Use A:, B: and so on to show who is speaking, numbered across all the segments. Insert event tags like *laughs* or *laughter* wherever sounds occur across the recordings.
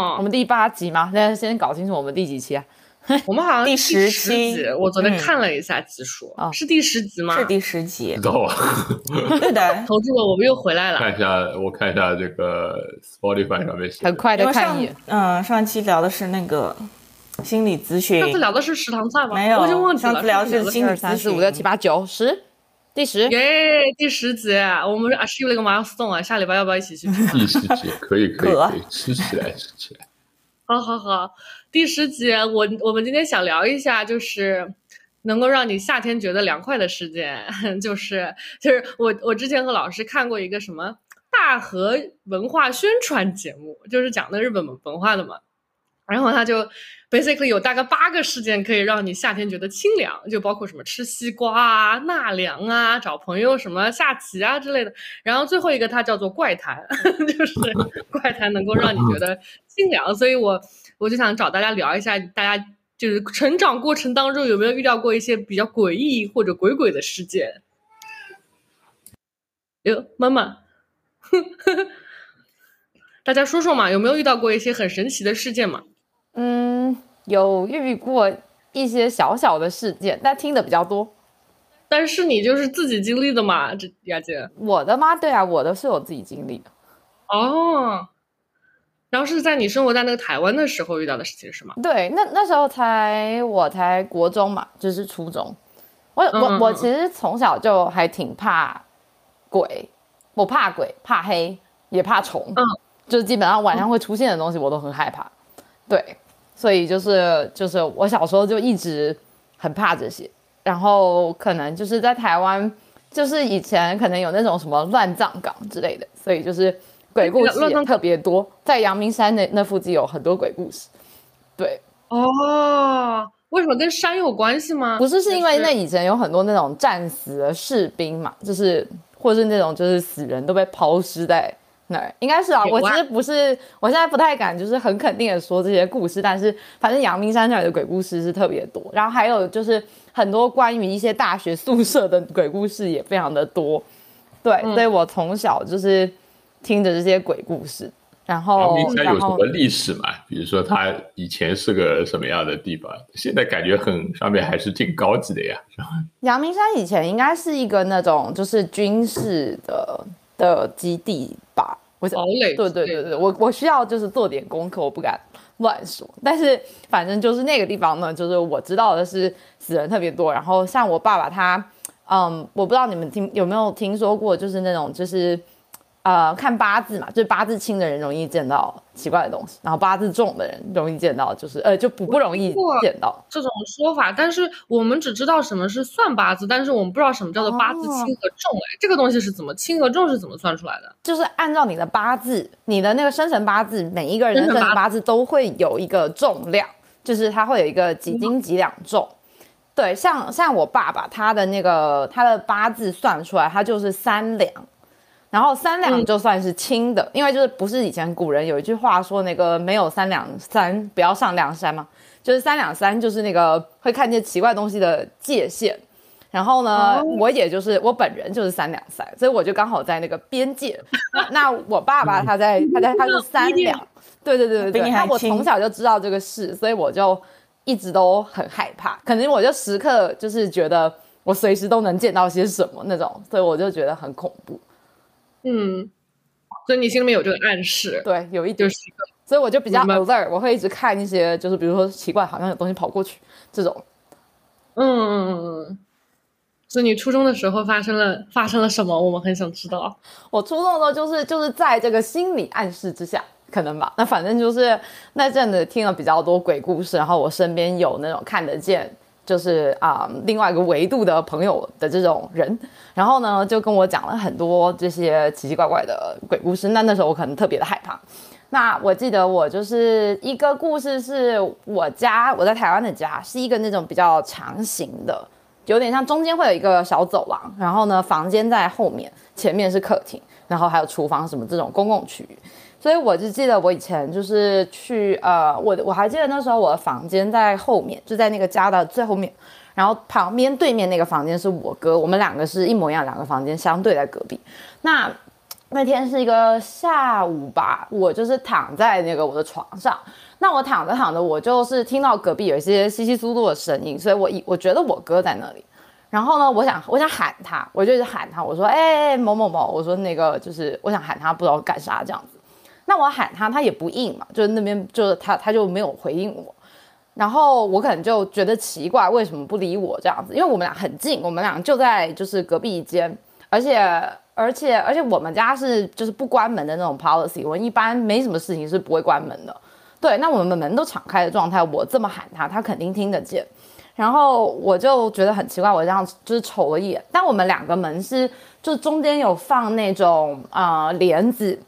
A: 哦
B: 我们第八集嘛，那先搞清楚我们第几期啊？*laughs*
A: 我们好像
C: 第
A: 十
C: 十期
A: 集，我昨天
C: 嗯
A: 看了一下集数，
B: 啊
A: 是第十集吗？
C: 是第十集
D: 知，道啊？*laughs*
C: 对的。
A: 投注了，我们又回来了。
D: 看一下，我看一下这个 Spotify 上面写的
B: 很快的看一眼。
C: 嗯上期聊的是那个心理咨询
A: 上，次聊的是食堂菜吗？
C: 没有
A: 我已经忘记了。
C: 上次聊的是心理
B: 咨询三四五六七八九十，第十。
A: 耶，第十集，我们是 achieve 了一个 milestone 啊！下礼拜要不要一起去？
D: 第十集，可以可以
C: 可 *laughs*
D: 可以，吃起来吃起来。*laughs*
A: 好好好，第十集，我我们今天想聊一下，就是能够让你夏天觉得凉快的事件，*laughs* 就是就是我我之前和老师看过一个什么大和文化宣传节目，就是讲的日本文化的嘛，然后他就 basically 有大概八个事件可以让你夏天觉得清凉，就包括什么吃西瓜啊、纳凉啊、找朋友什么下棋啊之类的。然后最后一个它叫做怪谈，*laughs* 就是怪谈能够让你觉得清凉，所以我我就想找大家聊一下，大家就是成长过程当中有没有遇到过一些比较诡异或者鬼鬼的事件？哟，妈妈，*laughs* 大家说说嘛，有没有遇到过一些很神奇的事件嘛？
B: 嗯，有遇过一些小小的事件，但听的比较多。
A: 但是你就是自己经历的嘛，这雅姐。
B: 我的吗？对啊，我的是我自己经历的。
A: 哦，然后是在你生活在那个台湾的时候遇到的事情是吗？
B: 对，那那时候才我才国中嘛，就是初中。我我我
A: 嗯
B: 其实从小就还挺怕鬼，我怕鬼，怕黑，也怕虫。
A: 嗯，
B: 就是基本上晚上会出现的东西，我都很害怕。对，所以就是就是我小时候就一直很怕这些，然后可能就是在台湾，就是以前可能有那种什么乱葬岗之类的，所以就是鬼故事也特别多，在阳明山那那附近有很多鬼故事。对，
A: 哦，为什么跟山有关系吗？
B: 不是是因为那以前有很多那种战死的士兵嘛，就是或是那种就是死人都被抛尸在应该是啊。我其实不是，我现在不太敢就是很肯定的说这些故事，但是反正阳明山那里的鬼故事是特别多，然后还有就是很多关于一些大学宿舍的鬼故事也非常的多。对，
A: 嗯
B: 所以我从小就是听着这些鬼故事，然后
D: 阳
B: 后
D: 明山有什么历史嘛？比如说它以前是个什么样的地方，现在感觉很上面还是挺高级的呀。*laughs*
B: 阳明山以前应该是一个那种就是军事的的基地吧，我想
A: 堡垒
B: 对对对对，我我需要就是做点功课，我不敢乱说。但是反正就是那个地方呢，就是我知道的是死人特别多。然后像我爸爸他，嗯，我不知道你们听有没有听说过，就是那种就是呃看八字嘛，就是八字轻的人容易见到奇怪的东西，然后八字重的人容易见到就是呃就不不容易见到。
A: 这种说法，但是我们只知道什么是算八字，但是我们不知道什么叫做八字轻和重。哎、这个东西是怎么轻和重是怎么算出来的？
B: 就是按照你的八字，你的那个生辰八字，每一个人的生
A: 生辰八
B: 辰八字都会有一个重量，就是它会有一个几斤几两重。对，像像我爸爸他的那个他的八字算出来，他就是三两，然后三两
A: 嗯
B: 就算是轻的，因为就是不是以前古人有一句话说那个没有三两三不要上梁山嘛，就是三两三就是那个会看见奇怪东西的界限。然后呢，
A: 哦
B: 我也就是我本人就是三两三，所以我就刚好在那个边界。*laughs* 那那我爸爸他在他在他是三两，*laughs* 对对对对对。那我从小就知道这个事，所以我就一直都很害怕，可能我就时刻就是觉得我随时都能见到些什么那种，所以我就觉得很恐怖。
A: 嗯，所以你心里面有这个暗示，
B: 对，有一点，
A: 就是
B: 所以我就比较 alert，我会一直看一些就是比如说奇怪，好像有东西跑过去这种。
A: 嗯嗯嗯嗯。所以你初中的时候发生了发生了什么？我们很想知道。
B: 我初中的时候就是就是在这个心理暗示之下，可能吧。那反正就是那阵子听了比较多鬼故事，然后我身边有那种看得见，就是啊、另外一个维度的朋友的这种人，然后呢就跟我讲了很多这些奇奇怪怪的鬼故事。那那时候我可能特别的害怕。那我记得我就是一个故事，是我家我在台湾的家是一个那种比较长形的，有点像中间会有一个小走廊，然后呢房间在后面，前面是客厅，然后还有厨房什么这种公共区域。所以我就记得我以前就是去呃，我我还记得那时候我的房间在后面，就在那个家的最后面，然后旁边对面那个房间是我哥，我们两个是一模一样，两个房间相对在隔壁。那那天是一个下午吧，我就是躺在那个我的床上，那我躺着躺着，我就是听到隔壁有一些稀稀疏疏的声音，所以我以我觉得我哥在那里。然后呢，我想我想喊他，我就一直喊他，我说哎某某某，我说那个就是我想喊他，不知道干啥这样子。那我喊他，他也不应嘛，就是那边就是他他就没有回应我。然后我可能就觉得奇怪，为什么不理我这样子？因为我们俩很近，我们俩就在就是隔壁一间，而且而且而且我们家是就是不关门的那种 policy，我一般没什么事情是不会关门的。对，那我们门都敞开的状态，我这么喊他，他肯定听得见。然后我就觉得很奇怪，我这样就是瞅了一眼，但我们两个门是就中间有放那种啊帘子，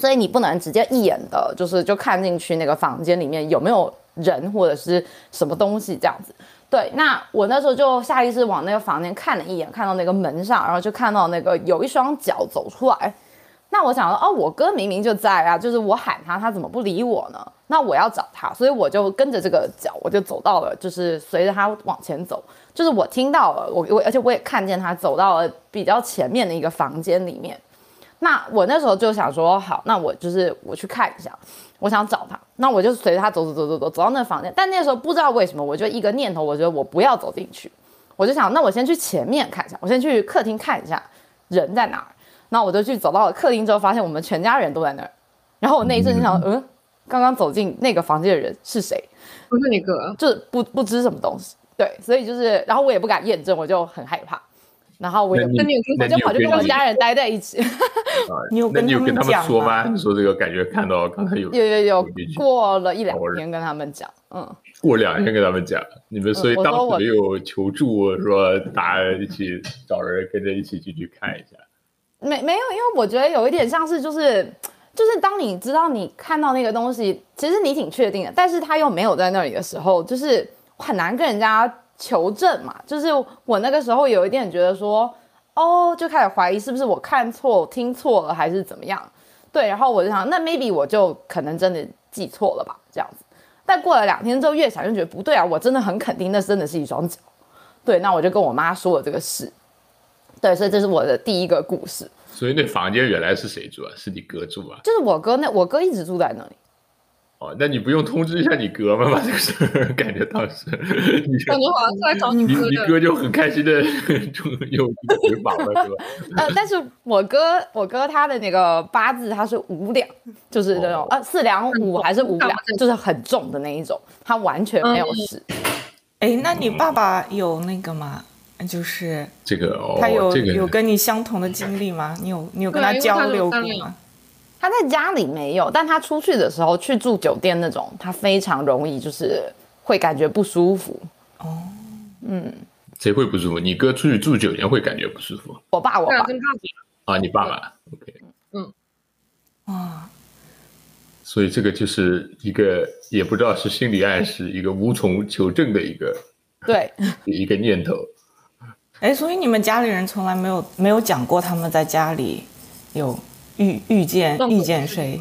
B: 所以你不能直接一眼的，就是就看进去那个房间里面有没有人或者是什么东西这样子。对，那我那时候就下意识往那个房间看了一眼，看到那个门上，然后就看到那个有一双脚走出来。那我想说，哦，我哥明明就在啊，就是我喊他，他怎么不理我呢？那我要找他，所以我就跟着这个脚，我就走到了，就是随着他往前走，就是我听到了，我我而且我也看见他走到了比较前面的一个房间里面。那我那时候就想说，好，那我就是我去看一下，我想找他，那我就随着他走走走走走走到那房间，但那时候不知道为什么，我就一个念头，我觉得我不要走进去，我就想，那我先去前面看一下，我先去客厅看一下人在哪儿。那我就去走到了客厅之后，发现我们全家人都在那儿。然后我那一瞬间想，嗯，刚刚走进那个房间的人是谁？
A: 不是你哥，
B: 就是不不知什么东西。对，所以就是，然后我也不敢验证，我就很害怕。然后我也，
D: 那
B: 我就跑去跟我家人待在一起。*laughs*
C: 你有
D: 跟他们说
C: 吗？
D: 你说这个感觉看到刚才有
B: 有有有过了一两天跟他们讲，嗯，
D: 过两天跟他们讲，你们所以当时没有求助，说大家一起找人跟着一起进去看一下。
B: 没没有，因为我觉得有一点像是就是就是当你知道你看到那个东西，其实你挺确定的，但是他又没有在那里的时候，就是很难跟人家求证嘛。就是我那个时候有一点觉得说，哦，就开始怀疑是不是我看错、听错了还是怎么样。对，然后我就想，那 maybe 我就可能真的记错了吧，这样子。但过了两天之后，越想越觉得不对啊，我真的很肯定那真的是一双脚。对，那我就跟我妈说了这个事。对，所以这是我的第一个故事。
D: 所以那房间原来是谁住啊？是你哥住啊？
B: 就是我哥，那我哥一直住在那里。
D: 哦，那你不用通知一下你哥吗？把这个事儿感觉当时，*laughs*
A: 感觉好像是来找你哥
D: 你哥就很开心的 *laughs* 就又回访了，是吧？*laughs*
B: 呃，但是我哥，我哥他的那个八字他是五两，就是那种呃四两五还是五两，就是很重的那一种，他完全没有事。
C: 哎，那你爸爸有那个吗？就是
D: 这个，
C: 他有
D: 这个
C: 有跟你相同的经历吗？你有你有跟他交流过吗？
B: 他在家里没有，但他出去的时候去住酒店那种，他非常容易就是会感觉不舒服。
C: 哦，
B: 嗯，
D: 谁会不舒服？你哥出去住酒店会感觉不舒服？
B: 我爸，我爸。
D: 啊，你爸爸，OK，
A: 嗯，
C: 哇，
D: 所以这个就是一个也不知道是心理暗示，一个无从求证的一个 *laughs*
B: 对。
D: 一个念头。
C: 哎，所以你们家里人从来没有没有讲过他们在家里有遇遇见遇见谁？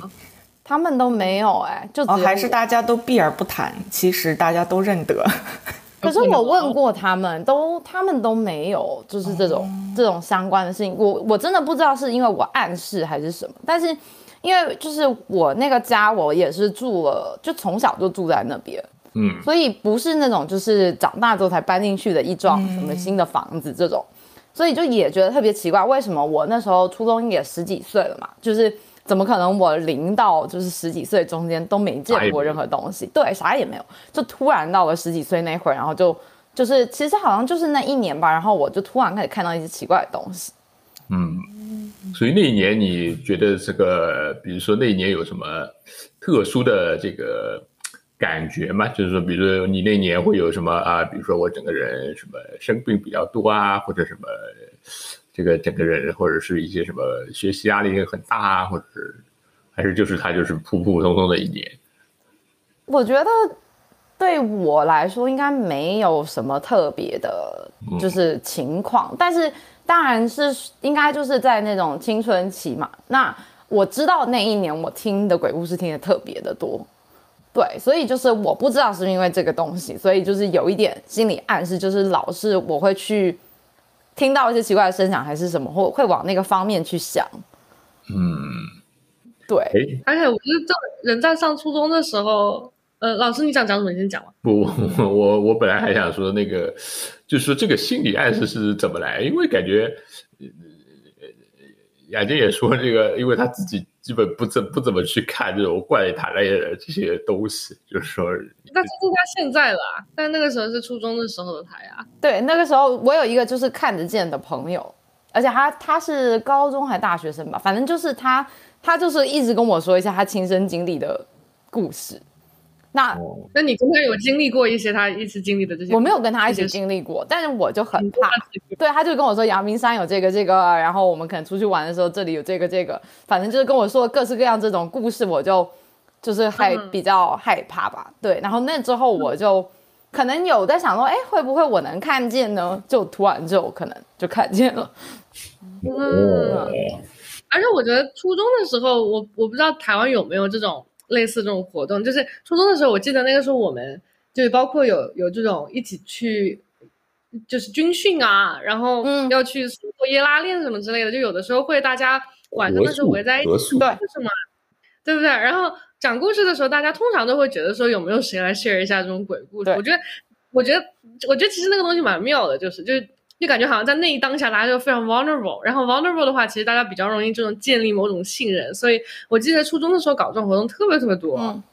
B: 他们都没有哎，就
C: 哦，还是大家都避而不谈。其实大家都认得。*laughs*
B: 可是我问过他们，都他们都没有，就是这种这种相关的事情。我我真的不知道是因为我暗示还是什么。但是因为就是我那个家，我也是住了，就从小就住在那边。
D: 嗯，
B: 所以不是那种就是长大之后才搬进去的一幢什么新的房子这种，所以就也觉得特别奇怪，为什么我那时候初中也十几岁了嘛，就是怎么可能我零到就是十几岁中间都没见过任何东西，对，啥也没有，就突然到了十几岁那会儿，然后就就是其实好像就是那一年吧，然后我就突然开始看到一些奇怪的东西。
D: 嗯，所以那一年你觉得这个，比如说那一年有什么特殊的这个？感觉嘛，就是说，比如说你那年会有什么啊？比如说我整个人什么生病比较多啊，或者什么这个整个人或者是一些什么学习压力很大啊，或者是还是就是他就是普普通通的一年。
B: 我觉得对我来说应该没有什么特别的，就是情况。但是当然是应该就是在那种青春期嘛。那我知道那一年我听的鬼故事听的特别的多。对，所以就是我不知道是因为这个东西，所以就是有一点心理暗示，就是老是我会去听到一些奇怪的声响，还是什么，或会往那个方面去想。
D: 嗯，
B: 对，
D: 哎，
A: 而且我觉得这人在上初中的时候，呃，老师你想讲什么？你先讲吧。
D: 不，*laughs* 我我本来还想说那个，就是说这个心理暗示是怎么来？因为感觉，呃，雅静也说这个，因为他自己基本不怎不怎么去看这种怪谈类的这些东西，就是说，
A: 那这是他现在了啊，但那个时候是初中的时候的他呀。
B: 对，那个时候我有一个就是看得见的朋友，而且他他是高中还大学生吧，反正就是他他就是一直跟我说一下他亲身经历的故事。那
D: 哦，
A: 那你跟他有经历过一些他一直经历的这些？
B: 我没有跟他一起经历过，但是我就很怕。对，他就跟我说阳明山有这个这个，然后我们可能出去玩的时候这里有这个这个，反正就是跟我说各式各样这种故事，我就就是害
A: 嗯
B: 比较害怕吧。对，然后那之后我就可能有在想说，哎，会不会我能看见呢？就突然就可能就看见了。
A: 嗯，
D: 哦，
A: 而且我觉得初中的时候，我我不知道台湾有没有这种类似这种活动，就是初中的时候，我记得那个时候我们就是包括有有这种一起去。就是军训啊，然后
B: 嗯
A: 要去做耶拉练什么之类的，就有的时候会大家晚上的时候围在一起
B: 对
A: 是什么，对不对？然后讲故事的时候，大家通常都会觉得说有没有谁来 share 一下这种鬼故事？我觉得，我觉得，我觉得其实那个东西蛮妙的，就是就是就感觉好像在那一当下，大家就非常 vulnerable。然后 vulnerable 的话，其实大家比较容易这种建立某种信任。所以我记得初中的时候搞这种活动特别特别多。
B: 嗯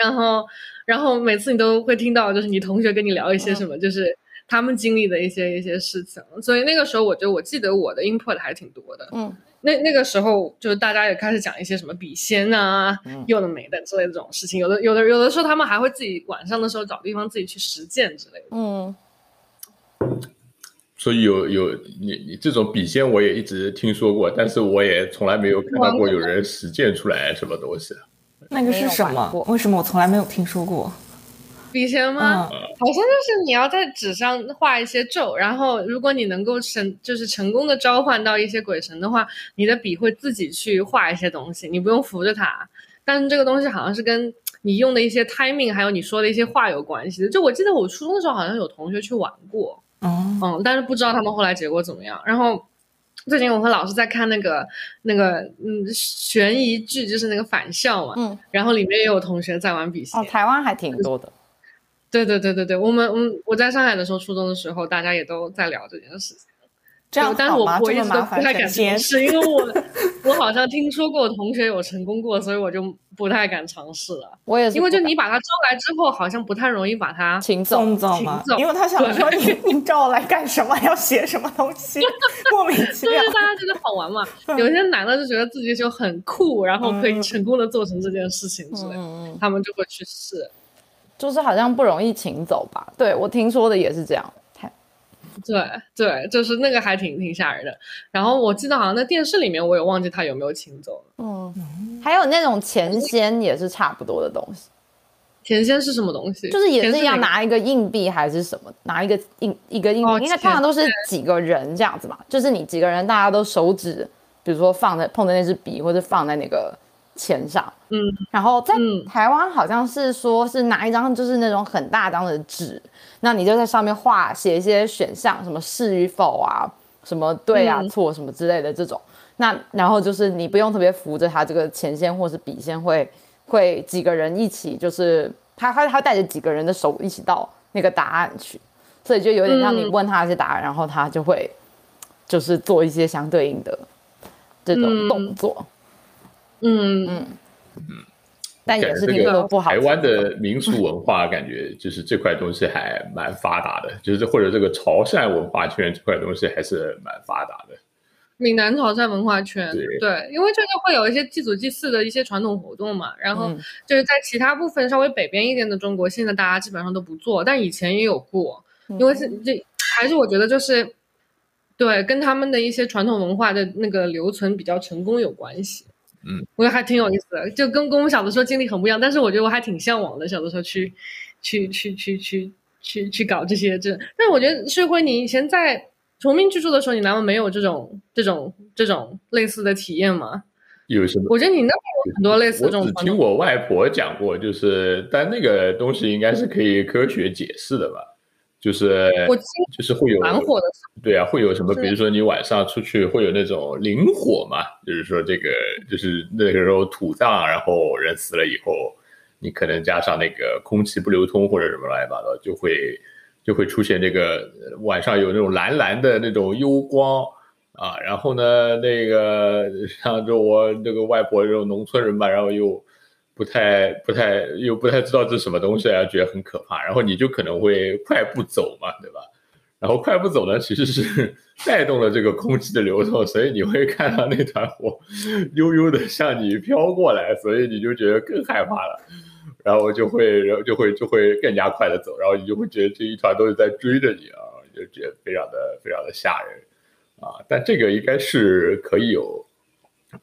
A: 然后，然后每次你都会听到，就是你同学跟你聊一些什么，就是他们经历的一些一些事情。所以那个时候，我觉得我记得我的 input 还挺多的。
B: 嗯，
A: 那那个时候，就是大家也开始讲一些什么笔仙啊，
B: 嗯
A: 有的没的之类的这种事情。有的有的有的时候，他们还会自己晚上的时候找地方自己去实践之类的。
B: 嗯，
D: 所以有有你你这种笔仙我也一直听说过，但是我也从来没有看到过有人实践出来什么东西。
C: 那个是什么？为什么我从来没有听说过？
A: 笔仙吗？
C: 嗯，
A: 好像就是你要在纸上画一些咒，然后如果你能够成就是成功的召唤到一些鬼神的话，你的笔会自己去画一些东西，你不用扶着它。但是这个东西好像是跟你用的一些 timing 还有你说的一些话有关系的。就我记得我初中的时候好像有同学去玩过，
C: 哦，
A: 嗯，但是不知道他们后来结果怎么样。然后最近我和老师在看那个那个嗯悬疑剧，就是那个返校嘛，
B: 嗯，
A: 然后里面也有同学在玩笔仙。
B: 哦，台湾还挺多的。
A: 对对对对对，我们嗯，我在上海的时候，初中的时候，大家也都在聊这件事情。
C: 这样
A: 对但是我
C: 不会？
A: 我一直都
C: 这么麻烦
A: 不太敢尝？试，因为我 *laughs* 我好像听说过我同学有成功过，所以我就不太敢尝试了。
B: 我也是
A: 因为就你把他招来之后，好像不太容易把他。
B: 请走。
C: 送走吗因为他想说你 *laughs* 你找我来干什么？要写什么东西？*laughs* 莫名其妙
A: 就是。大家觉得好玩嘛，有些男的就觉得自己就很酷，然后可以
C: 嗯
A: 成功的做成这件事情之类他们就会去试。
B: 就是好像不容易请走吧？对我听说的也是这样。太
A: 对对，就是那个还挺挺吓人的。然后我记得好像在电视里面，我也忘记他有没有请走了。
B: 嗯，还有那种钱仙也是差不多的东西，
A: 甜仙是什么东西？
B: 就是也是一样
A: 甜哪个
B: 拿一个硬币还是什么，拿一个硬一个硬币，
A: 哦
B: 应该通常都是几个人这样子嘛，就是你几个人大家都手指，比如说放在碰在那支笔，或者放在那个钱上，
A: 嗯，
B: 然后在
A: 嗯
B: 台湾好像是说是拿一张就是那种很大张的纸，那你就在上面画写一些选项，什么是与否啊，什么对啊、
A: 嗯。
B: 错什么之类的这种。那然后就是你不用特别扶着他这个前线或是笔线会会几个人一起，就是他他他带着几个人的手一起到那个答案去，所以就有点像你
A: 嗯
B: 问他一些答案，然后他就会就是做一些相对应的这种
A: 嗯。
B: 动作，
A: 嗯。
B: 嗯但也是
D: 感觉这个
B: 听说不好
D: 台湾的 *laughs* 民俗文化，感觉就是这块东西还蛮发达的，就是或者这个潮汕文化圈这块东西还是蛮发达的。
A: 闽南潮汕文化圈，
D: 对
A: 因为就是会有一些祭祖祭祀的一些传统活动嘛，然后
B: 嗯
A: 就是在其他部分稍微北边一点的中国，现在大家基本上都不做，但以前也有过，
B: 嗯
A: 因为是这还是我觉得就是对跟他们的一些传统文化的那个留存比较成功有关系。
D: 嗯，
A: 我觉得还挺有意思的，就跟跟我们小的时候经历很不一样，但是我觉得我还挺向往的，小的时候去去去去去去去搞这些这，但是我觉得社辉，你以前在崇明居住的时候，你难道没有这种这种这种类似的体验吗？
D: 有什么？
A: 我觉得你那边有很多类似
D: 我
A: 这种我。
D: 只听我外婆讲过，就是但那个东西应该是可以科学解释的吧？就是
A: 我
D: 就是会有
A: 蛮火的，
D: 对啊，会有什么？比如说你晚上出去会有那种灵火嘛，就是说这个就是那个时候土葬，然后人死了以后，你可能加上那个空气不流通或者什么乱七八糟，就会就会出现这个呃晚上有那种蓝蓝的那种幽光啊。然后呢，那个像就我这个外婆这种农村人吧，然后又不太不太又不太知道这是什么东西啊，觉得很可怕。然后你就可能会快步走嘛，对吧？然后快步走呢，其实是 *laughs* 带动了这个空气的流动，所以你会看到那团火悠悠的向你飘过来，所以你就觉得更害怕了，然后就会，然后就会就会更加快的走，然后你就会觉得这一团都是在追着你啊，就觉得非常的非常的吓人啊。但这个应该是可以有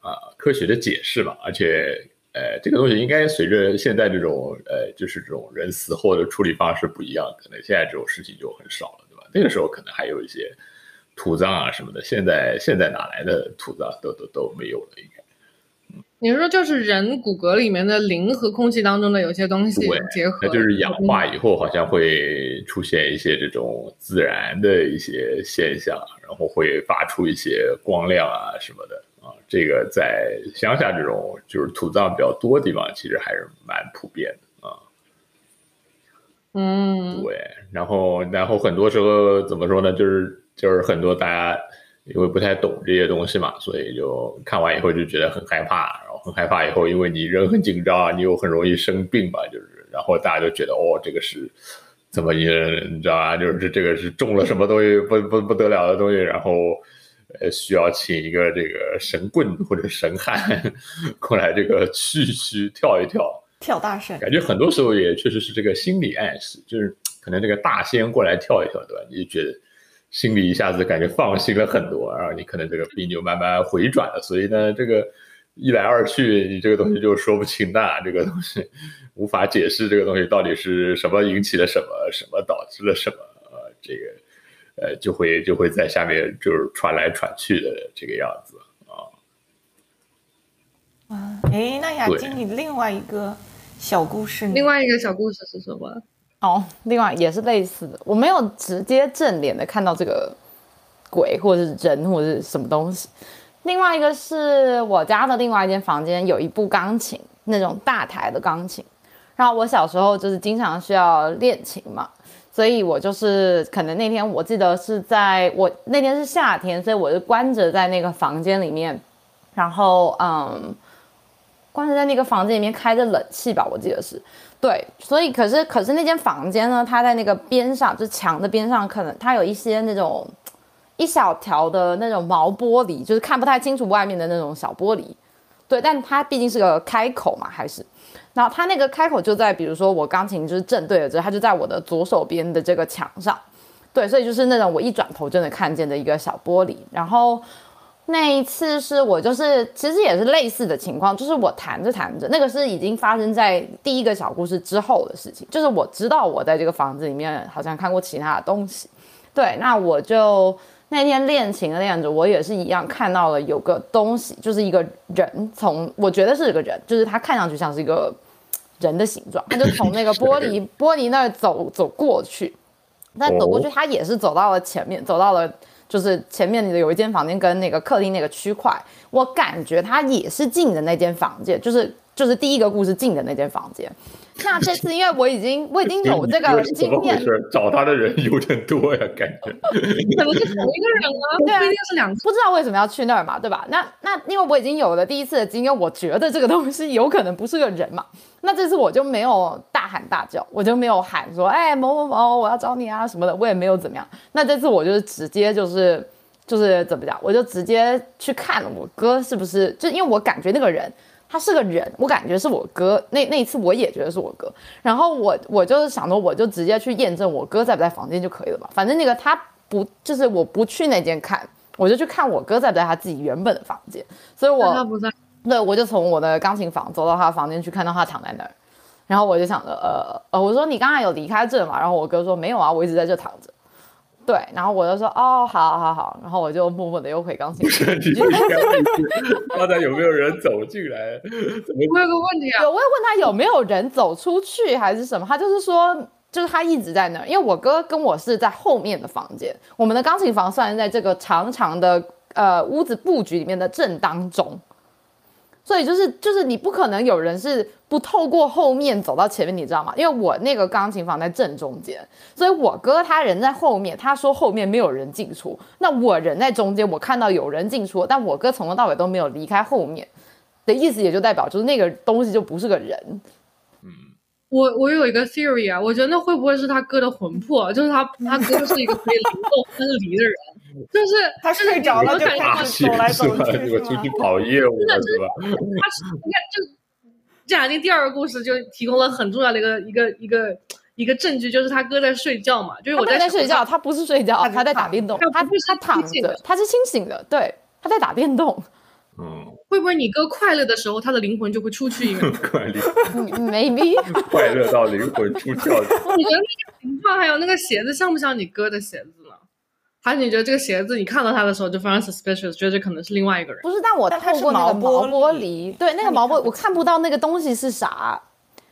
D: 啊科学的解释嘛，而且呃这个东西应该随着现在这种呃就是这种人死后的处理方式不一样，可能现在这种事情就很少了。对吧那个时候可能还有一些土葬啊什么的，现在现在哪来的土葬都都都没有了，应该。
A: 你是说就是人骨骼里面的磷和空气当中的有些东西
D: 对
A: 结合，
D: 那就是氧化以后好像会出现一些这种自然的一些现象，然后会发出一些光亮啊什么的啊。这个在乡下这种就是土葬比较多的地方，其实还是蛮普遍的啊。
A: 嗯，
D: 对，然后然后很多时候怎么说呢？就是就是很多大家因为不太懂这些东西嘛，所以就看完以后就觉得很害怕，然后很害怕以后，因为你人很紧张啊，你又很容易生病吧，就是然后大家就觉得哦，这个是怎么你你知道吧？就是这这个是中了什么东西不不不得了的东西，然后呃需要请一个这个神棍或者神汉 *laughs* 过来这个驱一驱跳一跳。*laughs*
C: 跳大神，
D: 感觉很多时候也确实是这个心理暗示，就是可能这个大仙过来跳一跳，对吧？你就觉得心里一下子感觉放心了很多，然后你可能这个病就慢慢回转了。所以呢，这个一来二去，你这个东西就说不清的，这个东西无法解释，这个东西到底是什么引起了什么，什么导致了什么，呃，这个呃就会就会在下面就是传来传去的这个样子。
C: 啊，啊哎，那雅静，你另外一个小故事呢，
A: 另外一个小故事是什么？
B: 哦，另外也是类似的，我没有直接正脸的看到这个鬼或者是人或者是什么东西。另外一个是我家的另外一间房间有一部钢琴，那种大台的钢琴。然后我小时候就是经常需要练琴嘛，所以我就是可能那天我记得是在我那天是夏天，所以我就关着在那个房间里面，然后嗯。关着在那个房间里面开着冷气吧，我记得是，对，所以可是可是那间房间呢，它在那个边上，就墙的边上，可能它有一些那种一小条的那种毛玻璃，就是看不太清楚外面的那种小玻璃，对，但它毕竟是个开口嘛，还是，然后它那个开口就在，比如说我钢琴就是正对着，它就在我的左手边的这个墙上，对，所以就是那种我一转头就能看见的一个小玻璃，然后。那一次是我就是其实也是类似的情况，就是我弹着弹着，那个是已经发生在第一个小故事之后的事情。就是我知道我在这个房子里面好像看过其他的东西，对，那我就那天练琴的练着，我也是一样看到了有个东西，就是一个人从我觉得是个人，就是他看上去像是一个人的形状，他就从那个 *laughs* 玻璃玻璃那儿走走过去，但走过去他也是走到了前面，走到了。就是前面有一间房间跟那个客厅那个区块，我感觉他也是进的那间房间，就是就是第一个故事进的那间房间。那这次因为我已经 *laughs* 我已经有这个经验，
D: 找他的人有点多呀，感觉。
A: 怎么是同一个人啊，*laughs* 对啊，一定是两次，
B: 不知道为什么要去那儿嘛，对吧？那那因为我已经有了第一次的经验，我觉得这个东西有可能不是个人嘛。那这次我就没有大喊大叫，我就没有喊说，哎，某某某，我要找你啊什么的，我也没有怎么样。那这次我就是直接就是就是怎么讲，我就直接去看了我哥是不是，就因为我感觉那个人。他是个人，我感觉是我哥。那那一次我也觉得是我哥，然后我我就是想着，我就直接去验证我哥在不在房间就可以了嘛。反正那个他不，就是我不去那间看，我就去看我哥在不在他自己原本的房间。所以我
A: 他不在，
B: 对，我就从我的钢琴房走到他的房间去看到他躺在那儿，然后我就想着，呃呃，我说你刚才有离开这嘛？然后我哥说没有啊，我一直在这躺着。对，然后我就说哦，好好好，然后我就默默的又回钢琴。*laughs*
D: 刚才有没有人走进来？*laughs* 我
A: 有个问题啊，
B: 有问问他有没有人走出去还是什么？他就是说，就是他一直在那儿，因为我哥跟我是在后面的房间，我们的钢琴房算是在这个长长的呃屋子布局里面的正当中，所以就是就是你不可能有人是不透过后面走到前面，你知道吗？因为我那个钢琴房在正中间，所以我哥他人在后面，他说后面没有人进出，那我人在中间，我看到有人进出，但我哥从头到尾都没有离开后面的意思，也就代表就是那个东西就不是个人。
A: 我我有一个 theory 啊，我觉得那会不会是他哥的魂魄？就是他他哥是一个可以灵动分离的人，*laughs* 就是
C: 他睡着了就
A: 我感觉
C: 开
D: 大写
C: 始走来？走去，
D: 这个出去？跑业务了是吧？
A: 他是你看就这两天第二个故事就提供了很重要的一个一个一个一个证据，就是他哥在睡觉嘛，就是我想
B: 没在睡觉，他不是睡觉，
C: 他
B: 在打电动，他
A: 他不是
B: 他躺
A: 清醒的
B: 着，他是清醒的，对，他在打电动。
D: 嗯，
A: 会不会你哥快乐的时候，他的灵魂就会出去一个？*laughs*
D: 快乐
B: 嗯 maybe *laughs*
D: 快乐到灵魂出窍。
A: 你觉得那个情况还有那个鞋子像不像你哥的鞋子呢？还是你觉得这个鞋子你看到它的时候就非常 suspicious，觉得这可能是另外一个人？
B: 不是，但我
C: 但它是
B: 透过那个
C: 毛玻
B: 毛玻
C: 璃
B: 璃，对，那个毛玻，我看不到那个东西是啥。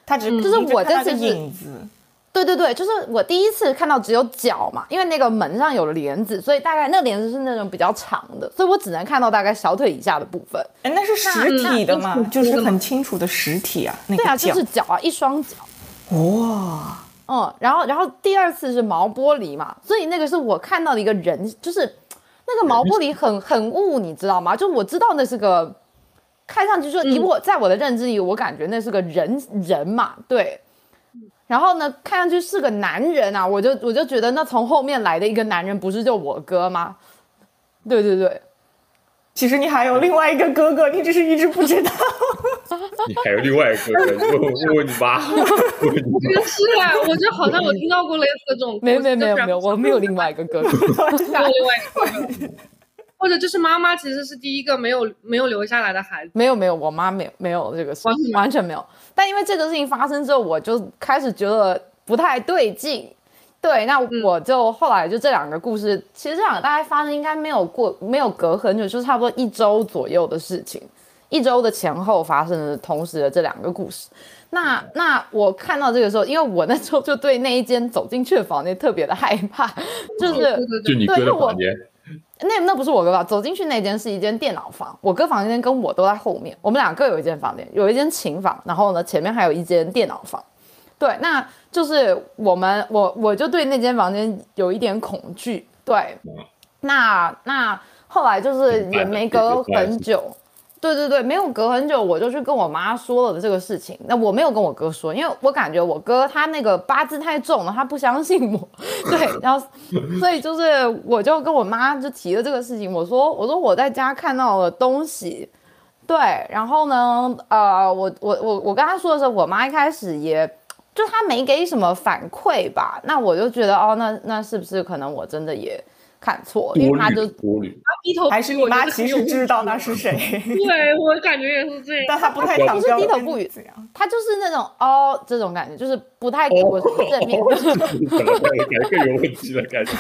C: 他只
B: 就是我这次是
C: 影子，
B: 对对对，就是我第一次看到只有脚嘛，因为那个门上有帘子，所以大概那个帘子是那种比较长的，所以我只能看到大概小腿以下的部分。
C: 哎，那是实体的嘛，就是很清楚的实体啊，那
B: 对啊，就是脚啊，一双脚。
C: 哇，
B: 嗯，然后然后第二次是毛玻璃嘛，所以那个是我看到的一个人，就是那个毛玻璃很很雾，你知道吗？就我知道那是个，看上去就以我、在我的认知里，我感觉那是个人人嘛，对。然后呢，看上去是个男人啊，我就我就觉得那从后面来的一个男人不是就我哥吗？对对对，
C: 其实你还有另外一个哥哥，你只是一直不知道。*laughs*
D: 你还有另外一个哥哥问问你妈，问你妈。
A: 是啊，我觉得好像我听到过类似的这种，
B: 没有没有没有没有，我没有另外一个哥哥。*laughs*
A: 没有另外一个，或者就是妈妈其实是第一个没有没有留下来的孩子。
B: 没有没有，我妈没有没有这个事
A: 完全没有
B: 完全没有。但因为这个事情发生之后，我就开始觉得不太对劲。对，那我就后来就这两个故事，其实这两个大概发生应该没有过没有隔很久，就是差不多一周左右的事情，一周的前后发生的同时的这两个故事。那那我看到这个时候，因为我那时候就对那一间走进去的房间特别的害怕，就是
D: 就你哥的房间，
B: 那那不是我哥吧？走进去那间是一间电脑房，我哥房间跟我都在后面，我们俩各有一间房间，有一间琴房，然后呢前面还有一间电脑房。对，那就是我们我我就对那间房间有一点恐惧。对，那那后来就是也没隔很久。对对对，没有隔很久，我就去跟我妈说了这个事情。那我没有跟我哥说，因为我感觉我哥他那个八字太重了，他不相信我。对，然后所以就是我就跟我妈就提了这个事情，我说我说我在家看到了东西，对，然后呢，呃，我我我我跟他说的时候，我妈一开始也就她没给什么反馈吧，那我就觉得哦，那那是不是可能我真的也看错，因为他就。
A: 他低头
C: 还是你妈其实知道那是谁，*laughs*
A: 对我感觉也是这样。
C: 但他不太想
B: 不是低头不语
C: 这样。
B: 她就是那种哦这种感觉，就是不太给我什么正面的。
D: 可能感觉更有问题的，感觉。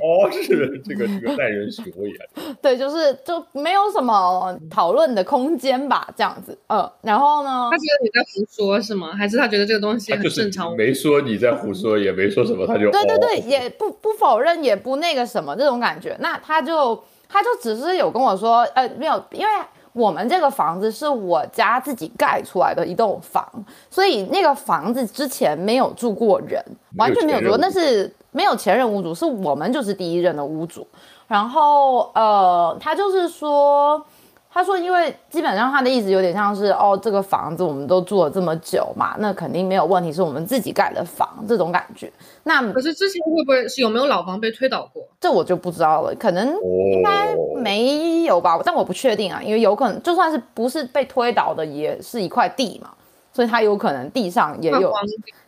D: 哦，是这个这个耐人寻味啊。*laughs*
B: 对，就是就没有什么讨论的空间吧，这样子，嗯，然后呢
A: 他，觉得你在胡说是吗？还是他觉得这个东西很正常？
D: 没说你在胡说，也没说什么，他就
B: 对对对，
D: 哦
B: 也不不否认，也不那个什么这种感觉。那他就他就只是有跟我说，呃，没有，因为我们这个房子是我家自己盖出来的一栋房，所以那个房子之前没有住过人，完全没有住过，那是没有前任屋主，是我们就是第一任的屋主。然后呃，他就是说。他说：“因为基本上他的意思有点像是哦，这个房子我们都住了这么久嘛，那肯定没有问题，是我们自己盖的房这种感觉。那
A: 可是之前会不会是有没有老房被推倒过？
B: 这我就不知道了，可能应该
D: 哦，
B: 没有吧，但我不确定啊，因为有可能就算是不是被推倒的，也是一块地嘛，所以它有可能地上也有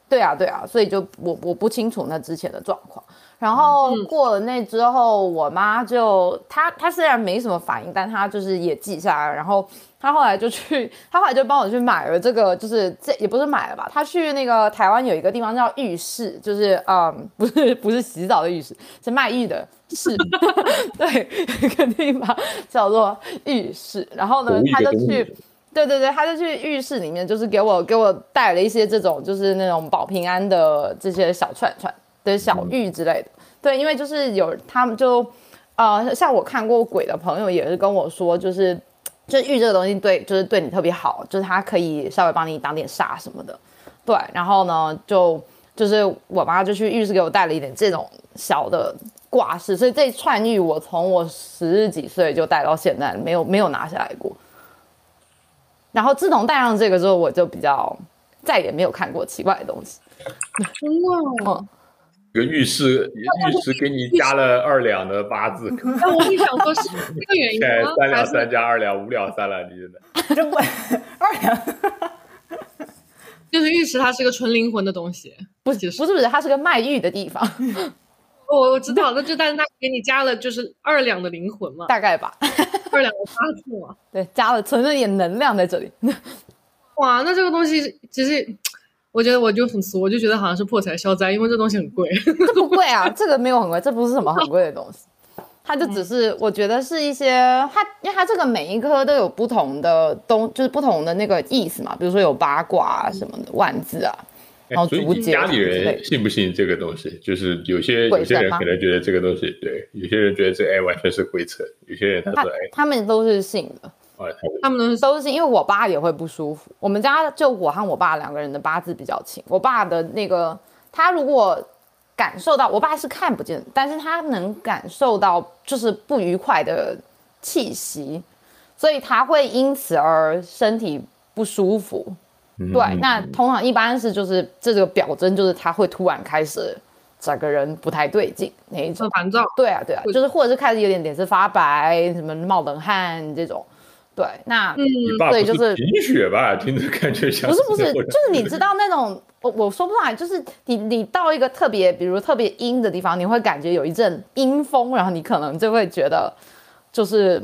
B: 对啊，对啊，所以就我我不清楚那之前的状况。然后
A: 嗯
B: 过了那之后，我妈就她她虽然没什么反应，但她就是也记下来。然后她后来就去，她后来就帮我去买了这个，就是这也不是买了吧？她去那个台湾有一个地方叫浴室，就是嗯，不是不是洗澡的浴室，是卖浴的室。*laughs* 对，一个地方叫做浴室。然后呢她就去。对对对，他就去浴室里面，就是给我给我带了一些这种就是那种保平安的这些小串串的小玉之类的。对，因为就是有他们就呃，像我看过鬼的朋友也是跟我说，就是 *tsk* 就玉这个东西对，就是对你特别好，就是它可以稍微帮你挡点煞什么的。对，然后呢，就就是我妈就去浴室给我带了一点这种小的挂饰，所以这一串玉我从我十几岁就戴到现在，没有没有拿下来过。然后自从戴上这个之后，我就比较再也没有看过奇怪的东西。
A: 真的哦，
D: 这个浴室浴室给你加了二两的八字，
A: 那 *laughs* 我就想说是 *laughs* 这个原因吗？
D: 三两三加二两五两三两，你觉得？
C: 这 *laughs* 不二两，
A: 就是浴池它是一个纯灵魂的东西？
B: 不是
A: 其实
B: 不是不是，它是个卖玉的地方，
A: 我我知道，那就但是它给你加了就是二两的灵魂嘛，
B: 大概吧。
A: 二两的八字嘛。
B: 对，加了存了点能量在这里。
A: 哇，那这个东西其实，我觉得我就很俗，我就觉得好像是破财消灾，因为这东西很贵。*laughs*
B: 这不贵啊，这个没有很贵，这不是什么很贵的东西。它就只是，我觉得是一些它，因为它这个每一颗都有不同的东，就是不同的那个意思嘛。比如说有八卦啊什么的万字啊，然后
D: 哎所以
B: 竹节
D: 你家里人信不信这个东西？就是有些有些人可能觉得这个东西对，有些人觉得这哎完全是鬼扯，有些人他
B: 他
D: 说哎
B: 他们都是信的，
D: 啊他
A: 他们都是
B: 都是，因为我爸也会不舒服。我们家就我和我爸两个人的八字比较轻，我爸的那个他如果感受到，我爸是看不见，但是他能感受到就是不愉快的气息，所以他会因此而身体不舒服。对，那通常一般是就是这个表征就是他会突然开始整个人不太对劲那一种。
A: 烦躁。
B: 对啊，对啊，就是或者是开始有点脸色发白，什么冒冷汗这种。对，那
A: 嗯，
B: 对就是
D: 贫血吧？听着感觉像
B: 不是不是，就是你知道那种，我我说不上来，就是你你到一个特别，比如特别阴的地方，你会感觉有一阵阴风，然后你可能就会觉得就是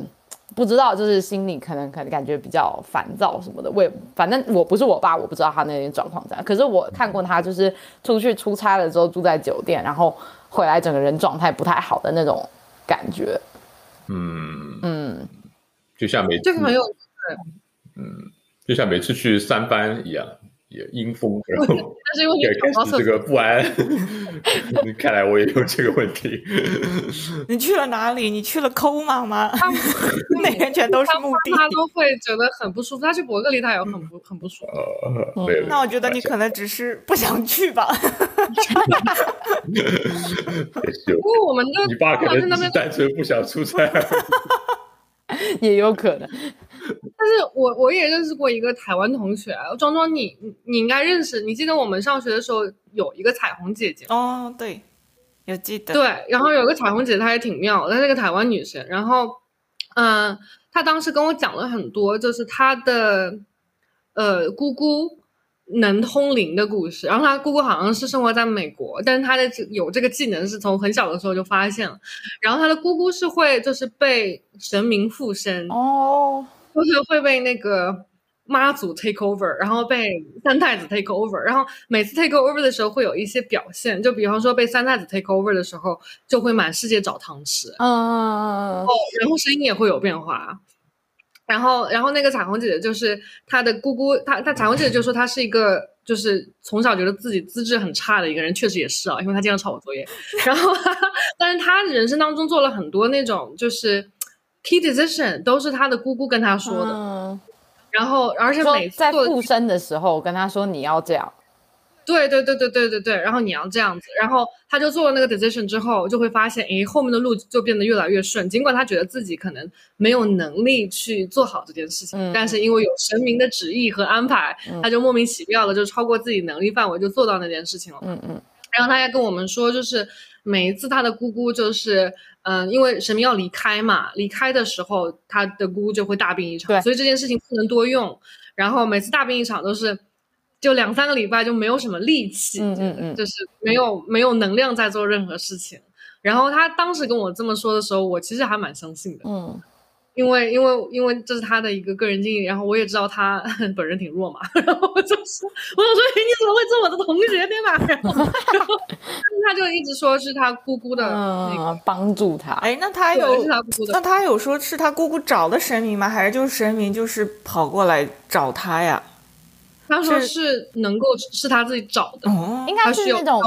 B: 不知道，就是心里可能可能感觉比较烦躁什么的。我也反正我不是我爸，我不知道他那边状况怎样。可是我看过他就是出去出差了之后住在酒店，然后回来整个人状态不太好的那种感觉。
D: 嗯，
B: 嗯，
D: 就像每
A: 这个很有
D: 就像每次去三班一样，也阴风，然后
A: 但是因为你
D: 也开
A: 跑到厕所，
D: 始这个不安。看来我也有这个问题。
C: 你去了哪里？你去了抠妈吗？*laughs* 每天全都是墓地。
A: 他都会觉得很不舒服。他去伯克利，他也很不很不舒服。
D: 呃，没有。
C: 那我觉得你可能只是不想去吧。
D: 也是有
A: 不过我们的
D: 你爸可能
A: 在那边
D: 只是单纯不想出差。*laughs*
B: 也有可能。
A: 但是我我也认识过一个台湾同学，庄庄你你你应该认识，你记得我们上学的时候有一个彩虹姐姐，
C: 哦，对，有记得。
A: 对，然后有个彩虹姐姐她也挺妙的，她是个台湾女生，然后嗯、她当时跟我讲了很多，就是她的呃姑姑能通灵的故事，然后他姑姑好像是生活在美国，但是他的这有这个技能是从很小的时候就发现了，然后他的姑姑是会就是被神明附身，
B: 哦，
A: 就是会被那个妈祖 take over，然后被三太子 take over，然后每次 take over 的时候会有一些表现，就比方说被三太子 take over 的时候，就会满世界找糖吃，
B: 嗯，
A: 然后声音也会有变化。然后，然后那个彩虹姐姐就是她的姑姑，她她彩虹姐姐就说她是一个就是从小觉得自己资质很差的一个人，确实也是啊，因为她经常抄我作业。然后，但是她人生当中做了很多那种就是 key decision，都是她的姑姑跟她说的。
B: 嗯
A: 然后，而且每次在
B: 附身的时候跟她说你要这样，
A: 对对对对对对对，然后你要这样子，然后他就做了那个 decision 之后，就会发现，诶，后面的路就变得越来越顺。尽管他觉得自己可能没有能力去做好这件事情，
B: 嗯
A: 但是因为有神明的旨意和安排，他就莫名其妙的就超过自己能力范围，就做到那件事情了。
B: 嗯嗯
A: 然后他还跟我们说，就是每一次他的姑姑就是，嗯、因为神明要离开嘛，离开的时候他的姑姑就会大病一场，
B: 对
A: 所以这件事情不能多用。然后每次大病一场都是，就两三个礼拜就没有什么力气，
B: 嗯嗯嗯
A: 就是没有没有能量在做任何事情。然后他当时跟我这么说的时候，我其实还蛮相信的。
B: 嗯，
A: 因为因为因为这是他的一个个人经历，然后我也知道他本人挺弱嘛，然后我就说，我想说，哎，你怎么会做我的同学对吧？然后，他就一直说是他姑姑的那个，
B: 嗯，帮助他。
C: 哎，那他有
A: 是他姑姑的
C: 那他有说是他姑姑找的神明吗？还是就是神明就是跑过来找他呀？
A: 他说
C: 是
A: 是能够是他自己找的，
C: 哦，
B: 应该
A: 是
B: 那种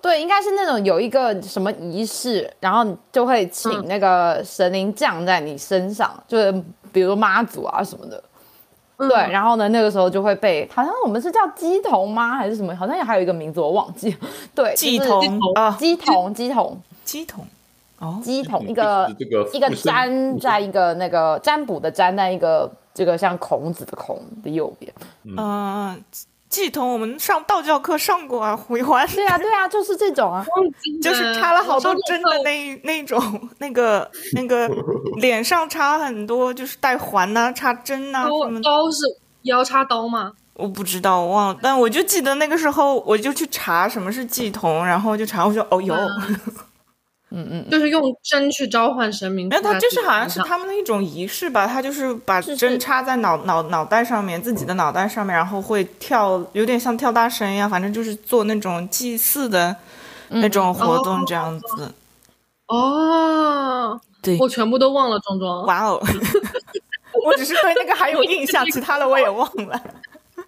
B: 对，应该是那种有一个什么仪式，然后你就会请
A: 嗯
B: 那个神灵降在你身上，就是比如说妈祖啊什么的。
A: 嗯
B: 对，然后呢，那个时候就会被，好像我们是叫鸡童吗？还是什么？好像也还有一个名字我忘记了。对，
C: 祭
B: 就是
C: 童啊，
B: 鸡童，鸡童，
C: 鸡童，哦，
B: 鸡童，一个
D: 个
B: 一个占在一个那个占卜的占在一个这个像孔子的孔的右边。
C: 嗯，祭童，我们上道教课上过啊，*laughs* 回环。
B: 对啊，对啊，就是这种啊。*laughs*
C: 就是插了好多针的那那种，*laughs* 那个那个脸上插很多，就是带环呐、插针呐、什么的。
A: 刀刀是腰插刀吗？
C: 我不知道，我忘了，但我就记得那个时候，我就去查什么是祭童，然后就查，我说哦有，
A: 就是用针去召唤神明。
C: 没有，他就是好像是他们的一种仪式吧，他就是把针插在脑脑脑袋上面，自己的脑袋上面，然后会跳，有点像跳大神一样，反正就是做那种祭祀的那种活动这样子。
A: 哦，
C: 对
A: 我全部都忘了，壮壮。
C: 哇哦！*laughs* 我只是对那个还有印象，其他的我也忘了。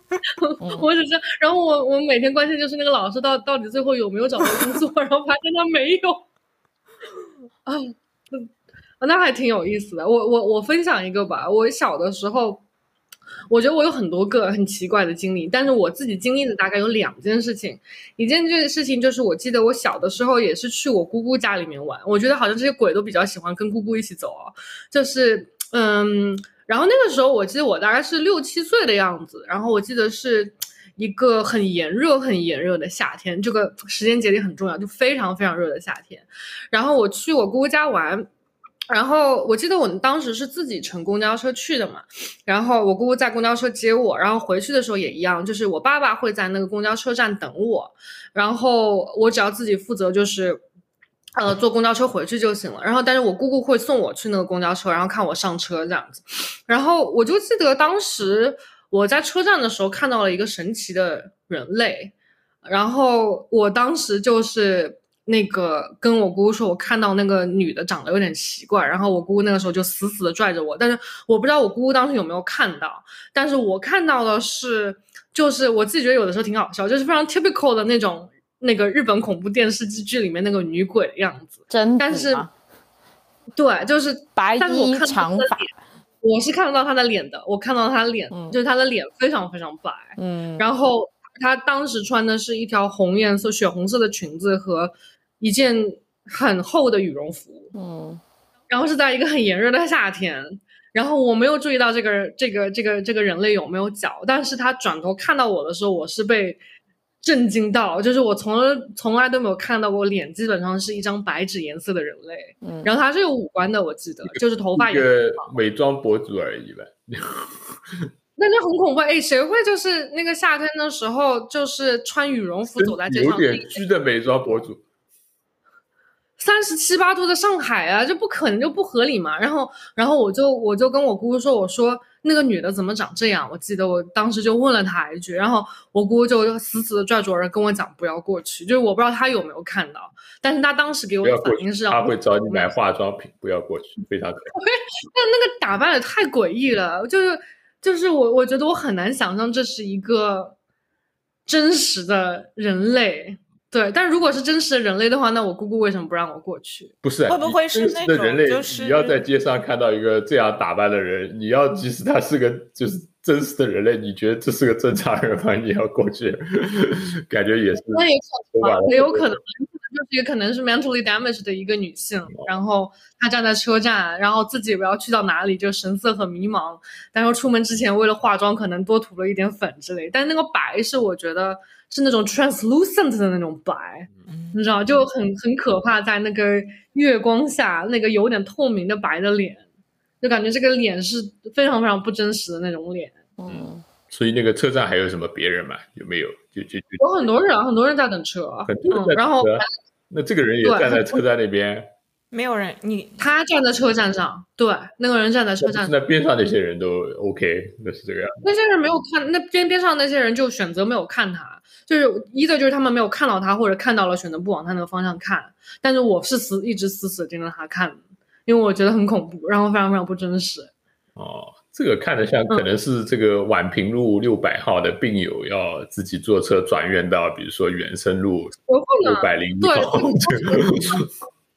C: *laughs*
A: 我只是，然后我我每天关心就是那个老师到到底最后有没有找到工作，*laughs* 然后发现他没有。啊，嗯那还挺有意思的。我我我分享一个吧，我小的时候。我觉得我有很多个很奇怪的经历，但是我自己经历的大概有两件事情。一件这个事情就是，我记得我小的时候也是去我姑姑家里面玩，我觉得好像这些鬼都比较喜欢跟姑姑一起走哦。就是嗯，然后那个时候我记得我大概是六七岁的样子，然后我记得是一个很炎热、很炎热的夏天，这个时间节点很重要，就非常非常热的夏天。然后我去我姑姑家玩。然后我记得我们当时是自己乘公交车去的嘛，然后我姑姑在公交车接我，然后回去的时候也一样，就是我爸爸会在那个公交车站等我，然后我只要自己负责就是。呃，坐公交车回去就行了。然后，但是我姑姑会送我去那个公交车，然后看我上车这样子。然后我就记得当时我在车站的时候看到了一个神奇的人类，然后我当时就是那个跟我姑姑说，我看到那个女的长得有点奇怪，然后我姑姑那个时候就死死的拽着我，但是我不知道我姑姑当时有没有看到，但是我看到的是，就是我自己觉得有的时候挺好笑，就是非常 typical 的那种那个日本恐怖电视剧里面那个女鬼的样子，
B: 真
A: 但是对，就是
B: 白衣长发，
A: 我是看得到他的脸的，我看到他的脸，
B: 嗯。
A: 就是他的脸非常非常白，
B: 嗯，
A: 然后他当时穿的是一条红颜色、血红色的裙子和一件很厚的羽绒服，
B: 嗯。
A: 然后是在一个很炎热的夏天。然后我没有注意到这个这个这个这个人类有没有脚，但是他转头看到我的时候，我是被震惊到，就是我从来从来都没有看到过脸基本上是一张白纸颜色的人类。
B: 嗯
A: 然后他是有五官的，我记得就是头发
D: 一
A: 也
D: 个伪装博主而已吧。*laughs*
A: 那就很恐怖。哎，谁会就是那个夏天的时候，就是穿羽绒服走在街
D: 有
A: 上？
D: 点虚的美妆博主，
A: 三十七八度的上海啊，这不可能就不合理嘛。然后，然后我就我就跟我姑姑说，我说那个女的怎么长这样？我记得我当时就问了她一句，然后我姑姑就死死的拽着我人跟我讲不要过去，就是我不知道她有没有看到，但是她当时给我的反应，是让我
D: 他会找你买化妆品，不要过去，非常可 *laughs* 怕。
A: 那那个打扮也太诡异了，就是就是我我觉得我很难想象这是一个真实的人类。对，但如果是真实的人类的话，那我姑姑为什么不让我过去？
D: 不是，
C: 会不会是那种
D: 人类？
C: 就是
D: 你要在街上看到一个这样打扮的人，你要即使他是个就是真实的人类，你觉得这是个正常人吗？你要过去，*laughs* 感觉也是
A: 那也可能也有可能，就是也可能是 mentally damaged 的一个女性，然后她站在车站，然后自己不知道去到哪里，就神色很迷茫，但是出门之前为了化妆，可能多涂了一点粉之类，但那个白是我觉得是那种 translucent 的那种白，你知道，就很很可怕，在那个月光下，那个有点透明的白的脸，就感觉这个脸是非常非常不真实的那种脸。
B: 嗯，
D: 所以那个车站还有什么别人吗？有没有？就就就
A: 有很多人，很多人在等车，
D: 很多人在
A: 嗯，然后
D: 车那这个人也站在车站那边，
C: 没有人，你
A: 他站在车站上，对，那个人站在车站上，
D: 那边上那些人都 OK，那是这个样子。
A: 那些人没有看，那边边上那些人就选择没有看他，就是一个就是他们没有看到他，或者看到了选择不往他那个方向看。但是我是死一直死死盯着他看，因为我觉得很恐怖，然后非常非常不真实。
D: 哦，这个看着像可能是这个宛平路六百号的病友要自己坐车转院到，比如说原生路六百零一
A: 对
D: 号。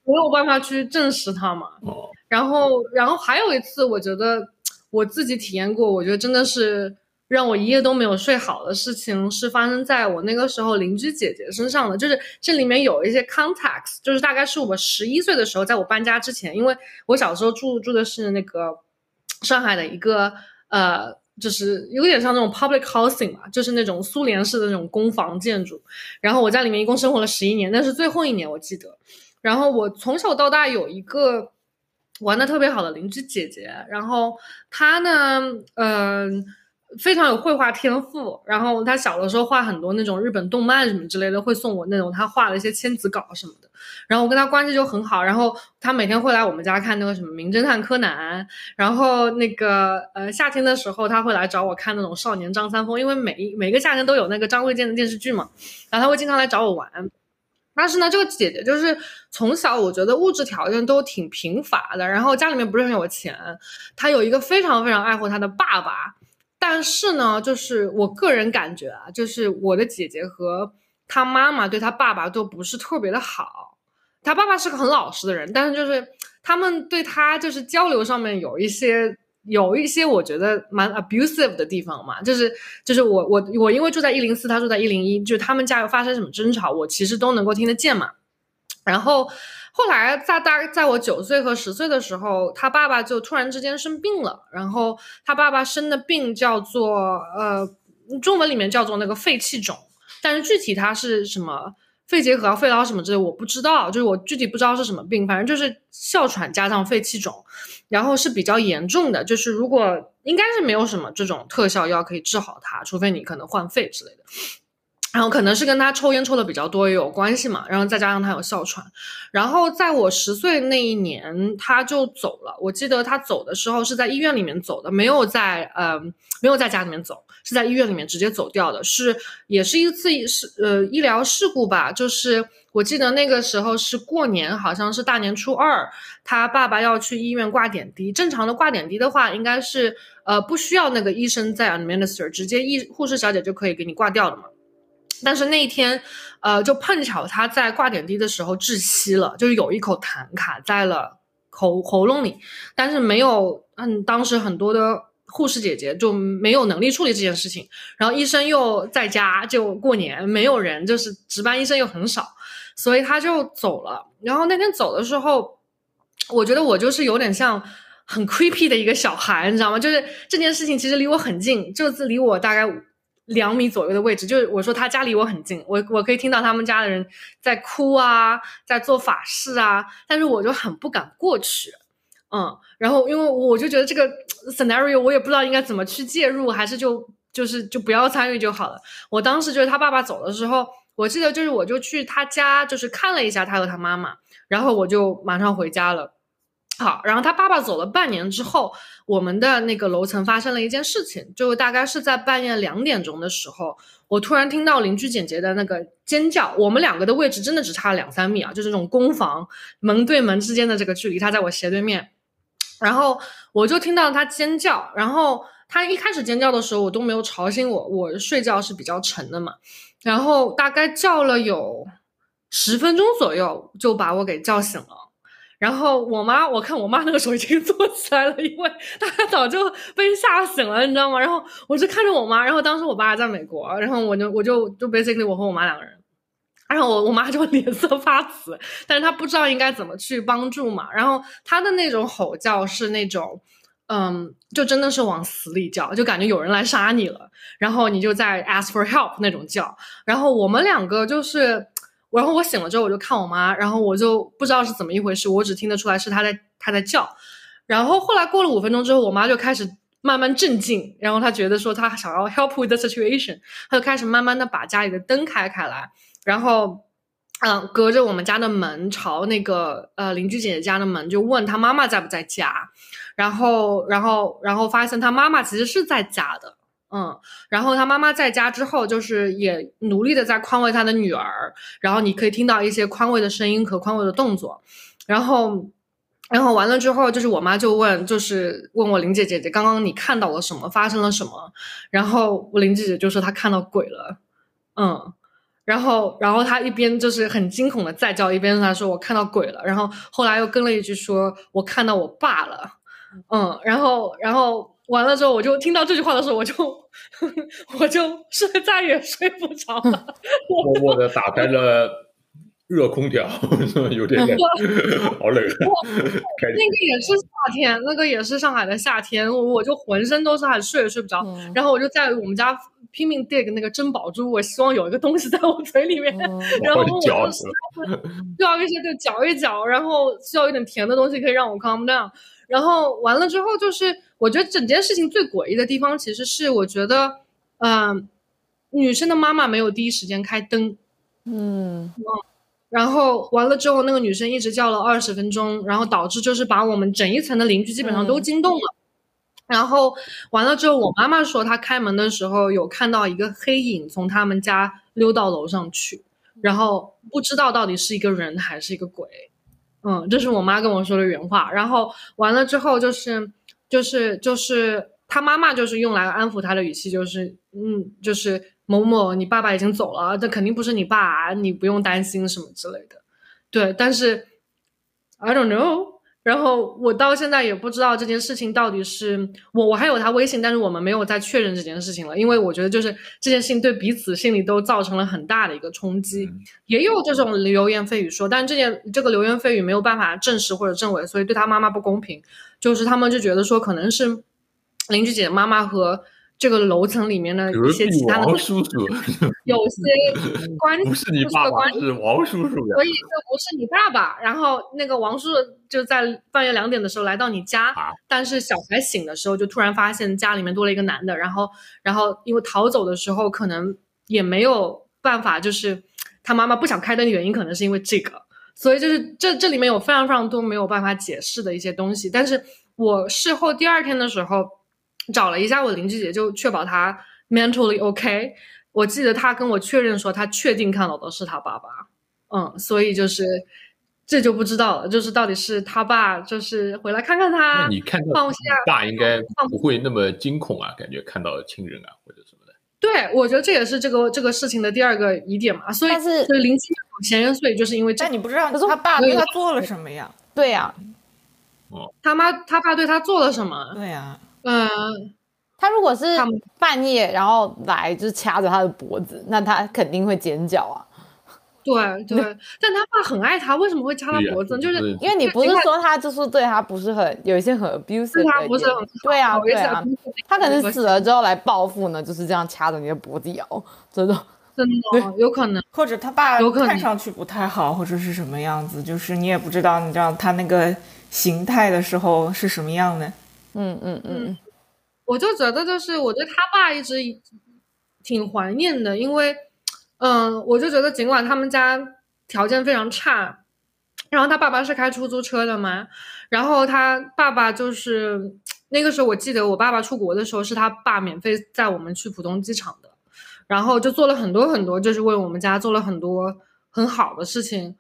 A: 没有办法去证实它嘛。
D: 哦，
A: 然后，然后还有一次，我觉得我自己体验过，我觉得真的是让我一夜都没有睡好的事情，是发生在我那个时候邻居姐姐身上的。就是这里面有一些 context，就是大概是我十一岁的时候，在我搬家之前，因为我小时候住住的是那个上海的一个呃。就是有点像那种 public housing 嘛，就是那种苏联式的那种公房建筑。然后我在里面一共生活了十一年，那是最后一年我记得。然后我从小到大有一个玩的特别好的邻居姐姐，然后她呢，嗯、非常有绘画天赋。然后他小的时候画很多那种日本动漫什么之类的，会送我那种他画的一些签字稿什么的。然后我跟他关系就很好，然后他每天会来我们家看那个什么《名侦探柯南》，然后那个呃夏天的时候他会来找我看那种《少年张三丰》，因为每一每个夏天都有那个张卫健的电视剧嘛，然后他会经常来找我玩。但是呢，这个姐姐就是从小我觉得物质条件都挺贫乏的，然后家里面不是很有钱，她有一个非常非常爱护她的爸爸，但是呢，就是我个人感觉啊，就是我的姐姐和她妈妈对她爸爸都不是特别的好，她爸爸是个很老实的人，但是就是他们对她就是交流上面有一些。有一些我觉得蛮 abusive 的地方嘛，就是就是我我我因为住在一零四，他住在一零一，就是他们家有发生什么争吵，我其实都能够听得见嘛。然后后来在大在我九岁和十岁的时候，他爸爸就突然之间生病了，然后他爸爸生的病叫做呃中文里面叫做那个肺气肿，但是具体他是什么肺结核、肺痨什么之类我不知道，就是我具体不知道是什么病，反正就是哮喘加上肺气肿。然后是比较严重的，就是如果应该是没有什么这种特效药可以治好它，除非你可能换肺之类的。然后可能是跟他抽烟抽的比较多也有关系嘛，然后再加上他有哮喘，然后在我十岁那一年他就走了。我记得他走的时候是在医院里面走的，没有在呃没有在家里面走，是在医院里面直接走掉的，是也是一次是呃医疗事故吧，就是我记得那个时候是过年，好像是大年初二，他爸爸要去医院挂点滴。正常的挂点滴的话，应该是呃不需要那个医生在 administer，直接医护士小姐就可以给你挂掉的嘛。但是那一天，呃，就碰巧他在挂点滴的时候窒息了，就是有一口痰卡在了喉喉咙里，但是没有，嗯，当时很多的护士姐姐就没有能力处理这件事情，然后医生又在家，就过年没有人，就是值班医生又很少，所以他就走了。然后那天走的时候，我觉得我就是有点像很 creepy 的一个小孩，你知道吗？就是这件事情其实离我很近，就是离我大概。两米左右的位置，就是我说他家离我很近，我我可以听到他们家的人在哭啊，在做法事啊，但是我就很不敢过去，嗯，然后因为我就觉得这个 scenario 我也不知道应该怎么去介入，还是就就是就不要参与就好了。我当时就是他爸爸走的时候，我记得就是我就去他家，就是看了一下他和他妈妈，然后我就马上回家了。好，然后他爸爸走了半年之后，我们的那个楼层发生了一件事情，就大概是在半夜两点钟的时候，我突然听到邻居姐姐的那个尖叫。我们两个的位置真的只差两三米啊，就是这种公房门对门之间的这个距离，他在我斜对面，然后我就听到他尖叫。然后他一开始尖叫的时候，我都没有吵醒我，我睡觉是比较沉的嘛。然后大概叫了有十分钟左右，就把我给叫醒了。然后我妈，我看我妈那个时候已经坐起来了，因为她早就被吓醒了，你知道吗？然后我就看着我妈，然后当时我爸在美国，然后我就我就就 basically 我和我妈两个人，然后我我妈就 *laughs* 脸色发紫，但是她不知道应该怎么去帮助嘛。然后她的那种吼叫是那种，嗯，就真的是往死里叫，就感觉有人来杀你了，然后你就在 ask for help 那种叫。然后我们两个就是。然后我醒了之后，我就看我妈，然后我就不知道是怎么一回事，我只听得出来是她在她在叫。然后后来过了五分钟之后，我妈就开始慢慢镇静，然后她觉得说她想要 help with the situation，她就开始慢慢的把家里的灯开开来，然后嗯，隔着我们家的门朝那个呃邻居姐姐家的门，就问她妈妈在不在家，然后然后然后发现她妈妈其实是在家的。嗯，然后他妈妈在家之后，就是也努力的在宽慰他的女儿，然后你可以听到一些宽慰的声音和宽慰的动作，然后，然后完了之后，就是我妈就问，就是问我林姐姐姐，刚刚你看到了什么？发生了什么？然后我林姐姐就说她看到鬼了，嗯，然后，然后她一边就是很惊恐的在叫，一边她说我看到鬼了，然后后来又跟了一句说我看到我爸了，嗯，然后，然后。完了之后，我就听到这句话的时候，我就我就是再也睡不着了。
D: 默默的打开了热空调，*laughs* 有点冷，好冷。那
A: 个也是夏天，那个也是上海的夏天，我就浑身都是汗，睡也睡不着。然后我就在我们家拼命 dig 那个珍宝珠，我希望有一个东西在我嘴里面，然后我
D: 就
A: 需要一些就嚼一嚼，然后需要一点甜的东西可以让我 calm down。然后完了之后，就是我觉得整件事情最诡异的地方，其实是我觉得，嗯，女生的妈妈没有第一时间开灯，嗯，然后完了之后，那个女生一直叫了二十分钟，然后导致就是把我们整一层的邻居基本上都惊动了。然后完了之后，我妈妈说她开门的时候有看到一个黑影从他们家溜到楼上去，然后不知道到底是一个人还是一个鬼。嗯，这是我妈跟我说的原话。然后完了之后，就是就是就是他妈妈就是用来安抚他的语气，就是嗯，就是某某，你爸爸已经走了，这肯定不是你爸，啊你不用担心什么之类的。对，但是 I don't know。然后我到现在也不知道这件事情到底是我我还有他微信，但是我们没有再确认这件事情了，因为我觉得就是这件事情对彼此心里都造成了很大的一个冲击。也有这种流言蜚语说，但是这件这个流言蜚语没有办法证实或者证伪，所以对他妈妈不公平。就是他们就觉得说，可能是邻居姐姐妈妈和。这个楼层里面的一些其他的
D: 王叔叔，*laughs*
A: 有些关
D: 不是你爸爸，是王叔叔
A: 所以这不是你爸爸。然后那个王叔叔就在半夜两点的时候来到你家，但是小孩醒的时候就突然发现家里面多了一个男的。然后，然后因为逃走的时候可能也没有办法，就是他妈妈不想开灯的原因可能是因为这个。所以就是这这里面有非常非常多没有办法解释的一些东西。但是我事后第二天的时候。找了一下我邻居姐，就确保她 mentally OK。我记得她跟我确认说，她确定看到的是她爸爸。嗯，所以就是这就不知道了，就是到底是他爸，就是回来看看他。
D: 你看到爸应该不会那么惊恐啊，感觉看到亲人啊或者什么的。
A: 对，我觉得这也是这个这个事情的第二个疑点嘛。所以所以零七有闲人碎，就是因为
C: 但你不知道他爸对他做了什么呀？
B: 对呀。
D: 哦。
A: 他妈他爸对他做了什么？
C: 对呀。
A: 嗯，
B: 他如果是半夜然后来就掐着他的脖子，那他肯定会尖叫啊。*laughs*
A: 对对，但他爸很爱他，为什么会掐他脖子？就是
B: 因为你不是说他就是对他不是很有一些很 abusive，
A: 他不是很
B: 对啊对啊，他可能死了之后来报复呢，就是这样掐着你的脖子咬，真的 *laughs*
A: 真的有可能，
C: 或者他爸看上去不太好，或者是什么样子，就是你也不知道，你知道他那个形态的时候是什么样的。
B: 嗯嗯嗯，
A: 我就觉得就是我对他爸一直挺怀念的，因为，嗯，我就觉得尽管他们家条件非常差，然后他爸爸是开出租车的嘛，然后他爸爸就是那个时候我记得我爸爸出国的时候是他爸免费载我们去浦东机场的，然后就做了很多很多，就是为我们家做了很多很好的事情。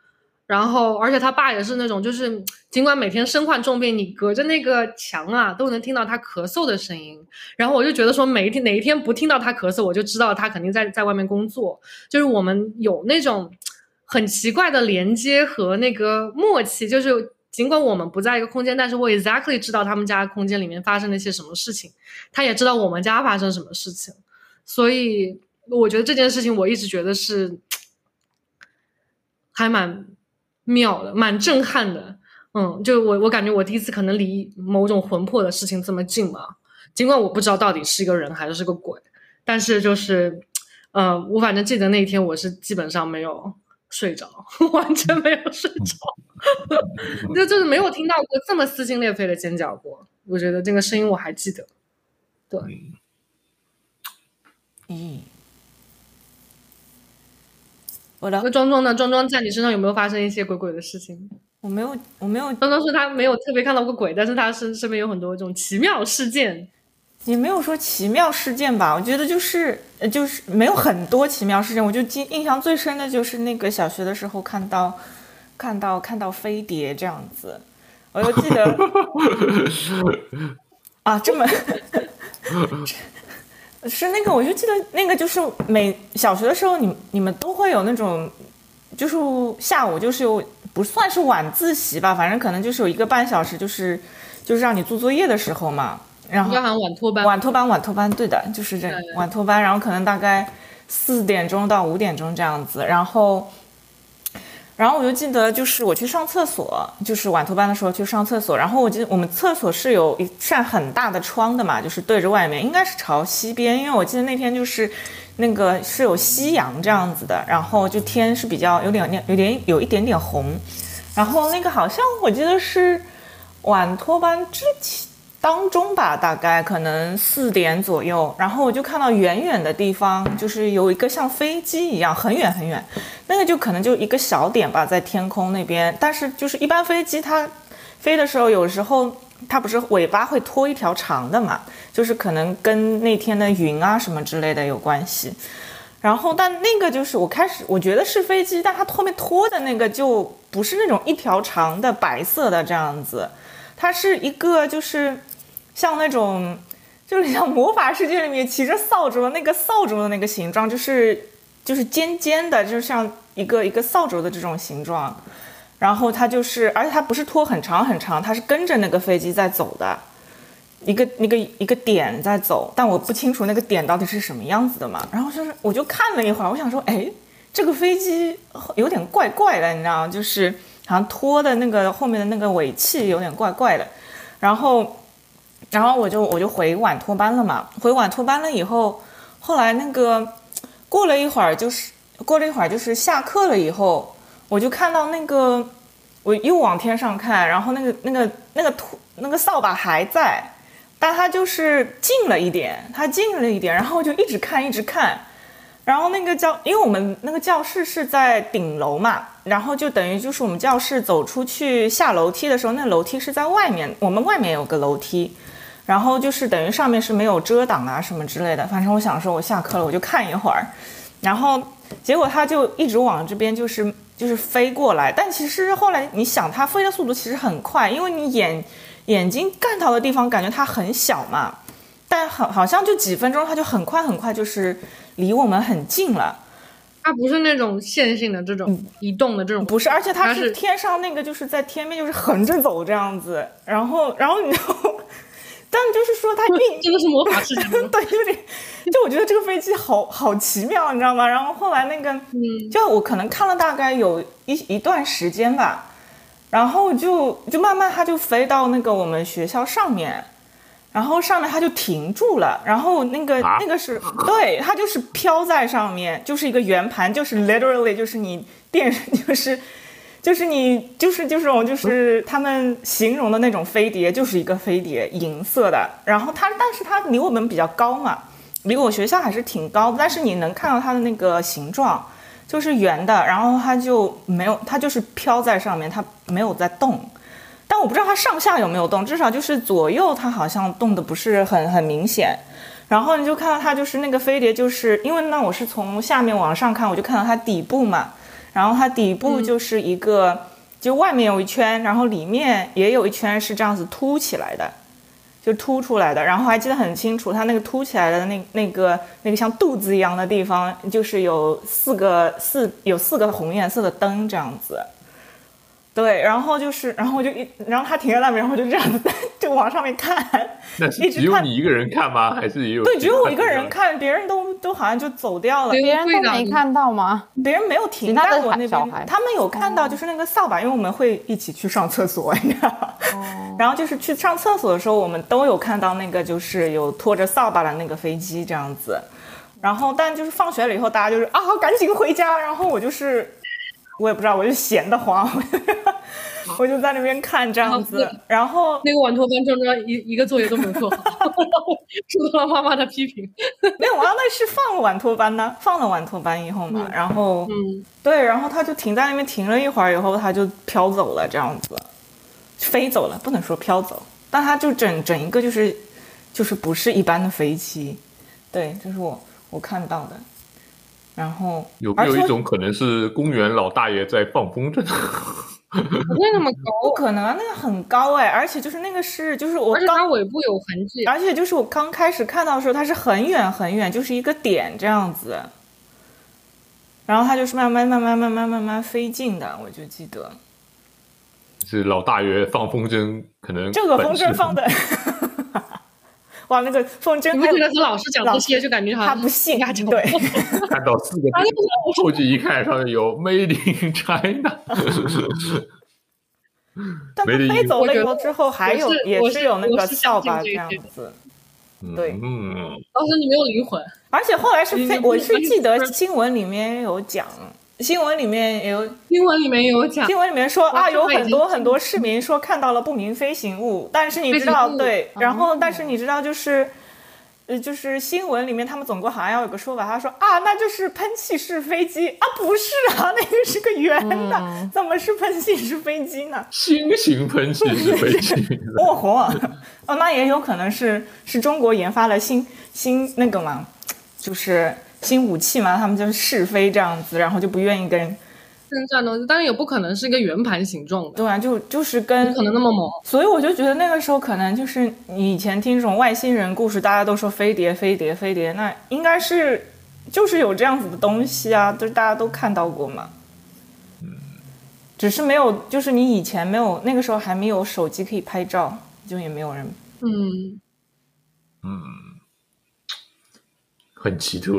A: 然后，而且他爸也是那种，就是尽管每天身患重病，你隔着那个墙啊，都能听到他咳嗽的声音。然后我就觉得说，每一天哪一天不听到他咳嗽，我就知道他肯定在在外面工作。就是我们有那种很奇怪的连接和那个默契，就是尽管我们不在一个空间，但是我 exactly 知道他们家空间里面发生了一些什么事情，他也知道我们家发生什么事情。所以我觉得这件事情，我一直觉得是 *tsk* 还蛮。妙的，蛮震撼的，嗯，就我我感觉我第一次可能离某种魂魄的事情这么近嘛，尽管我不知道到底是一个人还是个鬼，但是就是，呃，我反正记得那一天我是基本上没有睡着，*laughs* 完全没有睡着，*laughs* 就就是没有听到过这么撕心裂肺的尖叫过，我觉得这个声音我还记得，对，
C: 嗯。我的
A: 那庄庄呢？庄庄在你身上有没有发生一些鬼鬼的事情？
C: 我没有我没有
A: 庄庄说他没有特别看到过鬼，但是他身身边有很多这种奇妙事件。
C: 也没有说奇妙事件吧，我觉得就是呃就是没有很多奇妙事件，我就记印象最深的就是那个小学的时候看到看到看到飞碟这样子，我就记得 *laughs* 啊这么是那个我就记得那个就是每小学的时候你你们都会有那种就是下午就是有不算是晚自习吧，反正可能就是有一个半小时就是就是让你做作业的时候嘛。然后
A: 晚托班，
C: 晚托班，晚托班，对的，就是这
A: 对
C: 晚托班。然后可能大概四点钟到五点钟这样子。然后，然后我就记得，就是我去上厕所，就是晚托班的时候去上厕所。然后我记得我们厕所是有一扇很大的窗的嘛，就是对着外面，应该是朝西边。因为我记得那天就是那个是有夕阳这样子的，然后就天是比较有点有点有一点点红。然后那个好像我记得是晚托班之前。当中吧，大概可能四点左右，然后我就看到远远的地方，就是有一个像飞机一样很远很远，那个就可能就一个小点吧，在天空那边。但是就是一般飞机它飞的时候，有时候它不是尾巴会拖一条长的嘛，就是可能跟那天的云啊什么之类的有关系。然后，但那个就是我开始我觉得是飞机，但它后面拖的那个就不是那种一条长的白色的这样子，它是一个就是。像那种，就是像魔法世界里面骑着扫帚的那个扫帚的那个形状，就是就是尖尖的，就像一个一个扫帚的这种形状。然后它就是，而且它不是拖很长很长，它是跟着那个飞机在走的，一个那个一个点在走，但我不清楚那个点到底是什么样子的嘛。然后就是我就看了一会儿，我想说，哎，这个飞机有点怪怪的，你知道吗？就是好像拖的那个后面的那个尾气有点怪怪的，然后。然后我就我就回晚托班了嘛，回晚托班了以后，后来那个过了一会儿，就是过了一会儿，就是下课了以后，我就看到那个我又往天上看，然后那个那个那个拖那个扫把还在，但它就是近了一点，它近了一点，然后就一直看一直看，然后那个教，因为我们那个教室是在顶楼嘛，然后就等于就是我们教室走出去下楼梯的时候，那楼梯是在外面，我们外面有个楼梯。然后就是等于上面是没有遮挡啊什么之类的，反正我想说，我下课了我就看一会儿，然后结果它就一直往这边就是就是飞过来，但其实后来你想，它飞的速度其实很快，因为你眼眼睛看到的地方感觉它很小嘛，但好好像就几分钟，它就很快很快就是离我们很近了。
A: 它不是那种线性的这种移动的这种，
C: 不是，而且它
A: 是
C: 天上那个就是在天边就是横着走这样子，然后然后你知道。但就是说，它运
A: 真的是魔法世界 *laughs*
C: 对，有点，就我觉得这个飞机好好奇妙，你知道吗？然后后来那个，
A: 嗯，
C: 就我可能看了大概有一一段时间吧，然后就就慢慢它就飞到那个我们学校上面，然后上面它就停住了，然后那个、
D: 啊
C: 那个是对，它就是飘在上面，就是一个圆盘，就是 literally 就是你电 *laughs* 就是。就是你，就是就是这种，就是他们形容的那种飞碟，就是一个飞碟，银色的。然后它，但是它离我们比较高嘛，离我学校还是挺高的。但是你能看到它的那个形状，就是圆的。然后它就没有，它就是飘在上面，它没有在动。但我不知道它上下有没有动，至少就是左右它好像动的不是很很明显。然后你就看到它就是那个飞碟，就是因为那我是从下面往上看，我就看到它底部嘛。然后它底部就是一个，就外面有一圈，然后里面也有一圈是这样子凸起来的，就凸出来的。然后还记得很清楚，它那个凸起来的那那个那个像肚子一样的地方，就是有四个四有四个红颜色的灯这样子。对，然后就是，然后我就一，然后他停在那边，然后就这样子就往上面看，
D: 那是只有
C: 一直看
D: 你一个人看吗？*laughs* 还是也有？
C: 对，只有我一个人。看，别人都都好像就走掉了。
B: 别人都没看到吗？
C: 别人没有停在我那，边他们有看到就是那个扫把，因为我们会一起去上厕所，你知道吗？然后就是去上厕所的时候，我们都有看到那个就是有拖着扫把的那个飞机这样子。然后但就是放学了以后，大家就是啊赶紧回家，然后我就是我也不知道，我就闲得慌。*laughs* 我就在那边看这样子，然后
A: 那个晚托班庄庄一一个作业都没有做好，*laughs* 受到了妈妈的批评。
C: 没有，我那是放了晚托班呢，放了晚托班以后嘛，然后
A: 嗯，
C: 对，然后他就停在那边停了一会儿，以后他就飘走了，这样子，飞走了，不能说飘走，但他就整整一个就是就是不是一般的飞机，对，这是我我看到的。然后
D: 有没有一种可能是公园老大爷在放风筝？
A: 不会那么高，*laughs*
C: 不可能啊，那个很高哎，而且就是那个是就是我
A: 而且它
C: 刚，
A: 尾部有痕迹。
C: 而且就是我刚开始看到的时候，它是很远很远，就是一个点这样子，然后它就是慢慢慢慢慢慢慢慢飞近的，我就记得
D: 是老大爷放风筝，可能
C: 这个风筝放的，*laughs* 哇，那个风筝
A: 你不觉得和老师讲这些就感觉好像
C: 他不信
A: 压轴
C: 对，*laughs* *laughs*
D: 看到四个
A: 啊那个
D: 后记一看上面有 *laughs* Made in China，
C: 但它
D: 没得意思
C: 飞走了以后之后还有
A: 是
C: 也
A: 是
C: 有那个
A: 我是相
C: 扫把这样子，对
D: 嗯，
A: 老师你没有灵魂。
C: 而且后来是飞，我是记得新闻里面有讲，新闻里面也有
A: 新闻里面有讲，
C: 新闻里面说啊，有很多很多市民说看到了不明飞行物，但是你知道对，然后
A: 哦
C: 但是你知道就是。呃，就是新闻里面他们总共好像要有个说法，他说啊，那就是喷气式飞机啊，不是啊，那个是个圆的，
A: 嗯。
C: 怎么是喷气式飞机呢？
D: 新型喷气式飞机，*laughs*
C: 哦豁，哦，那也有可能是是中国研发了新新那个嘛，就是新武器嘛，他们就是试飞这样子，然后就不愿意跟，
A: 跟这样东西，当然也不可能是一个圆盘形状的，
C: 对啊，就就是跟
A: 不可能那么猛。
C: 所以我就觉得那个时候可能就是你以前听这种外星人故事，大家都说飞碟、飞碟、飞碟，那应该是就是有这样子的东西啊，就是大家都看到过嘛。只是没有，就是你以前没有，那个时候还没有手机可以拍照，就也没有人。
A: 嗯，
D: 很奇特。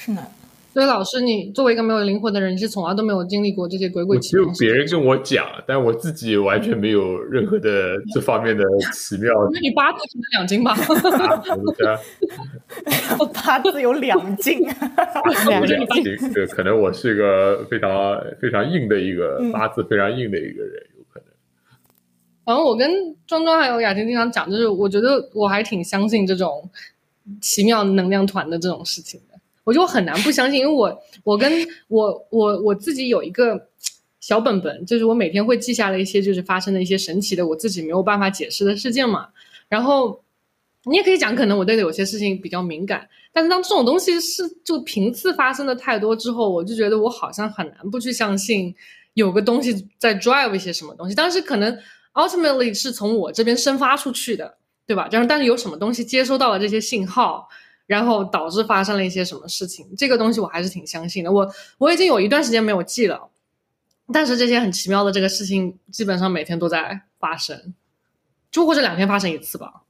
C: 是呢，
A: 所以老师，你作为一个没有灵魂的人，你是从来都没有经历过这些鬼鬼
D: 我只有别人跟我讲，但我自己完全没有任何的这方面的奇妙 *laughs*
A: 那你八字可能两斤吧？
D: 啊！我
C: 八字有两斤，
D: 我两斤，对，可能我是一个非常非常硬的一个
C: 嗯
D: 八字非常硬的一个人，有可能。
A: 反正我跟庄庄还有雅婷经常讲，就是我觉得我还挺相信这种奇妙能量团的这种事情的。我就很难不相信，因为我我跟我我我自己有一个小本本，就是我每天会记下了一些就是发生的一些神奇的我自己没有办法解释的事件嘛。然后你也可以讲，可能我对有些事情比较敏感，但是当这种东西是就频次发生的太多之后，我就觉得我好像很难不去相信有个东西在 drive 一些什么东西，但是可能 ultimately 是从我这边生发出去的，对吧？然后但是有什么东西接收到了这些信号，然后导致发生了一些什么事情，这个东西我还是挺相信的。我我已经有一段时间没有记了，但是这些很奇妙的这个事情，基本上每天都在发生，就或者两天发生一次吧。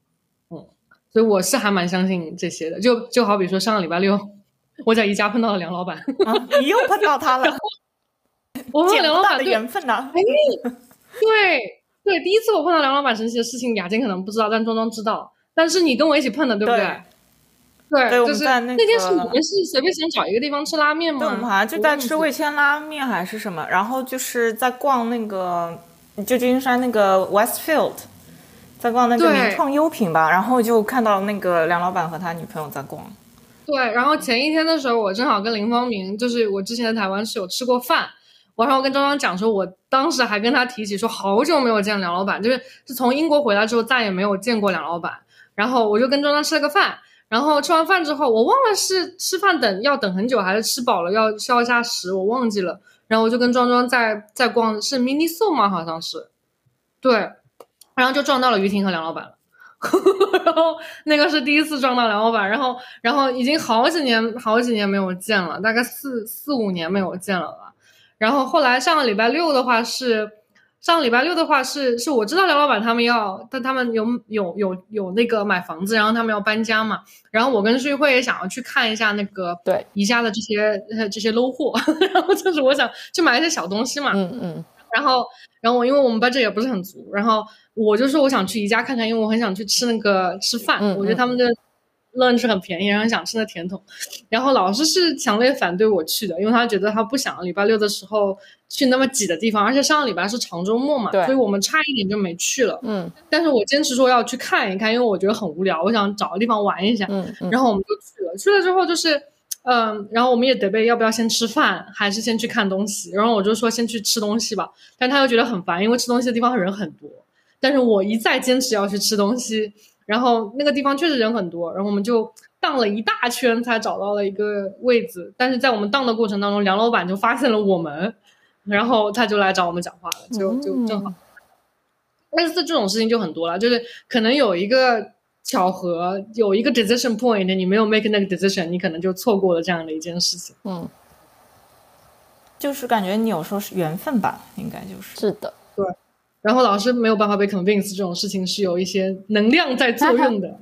A: 嗯，所以我是还蛮相信这些的。就就好比说上个礼拜六，我在宜家碰到了梁老板，
C: 啊，你又碰到他了，
A: 我碰到
C: 捡不到的
A: 梁老板对
C: 缘分呐、
A: 对对，第一次我碰到梁老板神奇的事情，雅静可能不知道，但庄庄知道。但是你跟我一起碰的，对不对？对，
C: 对我
A: 就是
C: 们在那
A: 天是
C: 个
A: 我们是随便想找一个地方吃拉面吗？
C: 对，我们好像就在吃味千拉面还是什么，然后就是在逛那个旧金山那个 Westfield，在逛那个
A: 对
C: 名创优品吧，然后就看到那个梁老板和他女朋友在逛。
A: 对，然后前一天的时候，我正好跟林方明，就是我之前在台湾是有吃过饭，我然后跟庄庄讲说，我当时还跟他提起说，好久没有见梁老板，就是是从英国回来之后再也没有见过梁老板。然后我就跟庄庄吃了个饭，然后吃完饭之后，我忘了是吃饭等要等很久，还是吃饱了要消一下食，我忘记了。然后我就跟庄庄在在逛，是 mini s o 吗？好像是，对，然后就撞到了于婷和梁老板了。*laughs* 然后那个是第一次撞到梁老板，然后然后已经好几年好几年没有见了，大概四四五年没有见了吧。然后后来上个礼拜六的话是上礼拜六的话是是我知道梁老板他们要，但他们有有有有那个买房子，然后他们要搬家嘛。然后我跟旭慧也想要去看一下那个
B: 对
A: 宜家的这些呃这些 low 货，*laughs* 然后就是我想去买一些小东西嘛。
B: 嗯嗯，
A: 然后，然后我因为我们 budget 也不是很足，然后我就说我想去宜家看看，因为我很想去吃那个吃饭，
B: 嗯
A: 我觉得他们的 lunch 很便宜，然后想吃的甜筒，然后老师是强烈反对我去的，因为他觉得他不想礼拜六的时候去那么挤的地方，而且上个礼拜是长周末嘛，
B: 对
A: 所以我们差一点就没去了。
B: 嗯
A: 但是我坚持说要去看一看，因为我觉得很无聊，我想找个地方玩一下。
B: 嗯嗯，
A: 然后我们就去了，去了之后就是，嗯、然后我们也得备要不要先吃饭，还是先去看东西。然后我就说先去吃东西吧，但他又觉得很烦，因为吃东西的地方人很多。但是我一再坚持要去吃东西，然后那个地方确实人很多，然后我们就荡了一大圈才找到了一个位置。但是在我们荡的过程当中，梁老板就发现了我们，然后他就来找我们讲话了，就就正好。类似这种事情就很多了，就是可能有一个巧合，有一个 decision point，你没有 make 那个 decision，你可能就错过了这样的一件事情。
B: 嗯，
C: 就是感觉你有时候是缘分吧，应该就是。
B: 是的，
A: 然后老师没有办法被 convince，这种事情是有一些能量在作用的。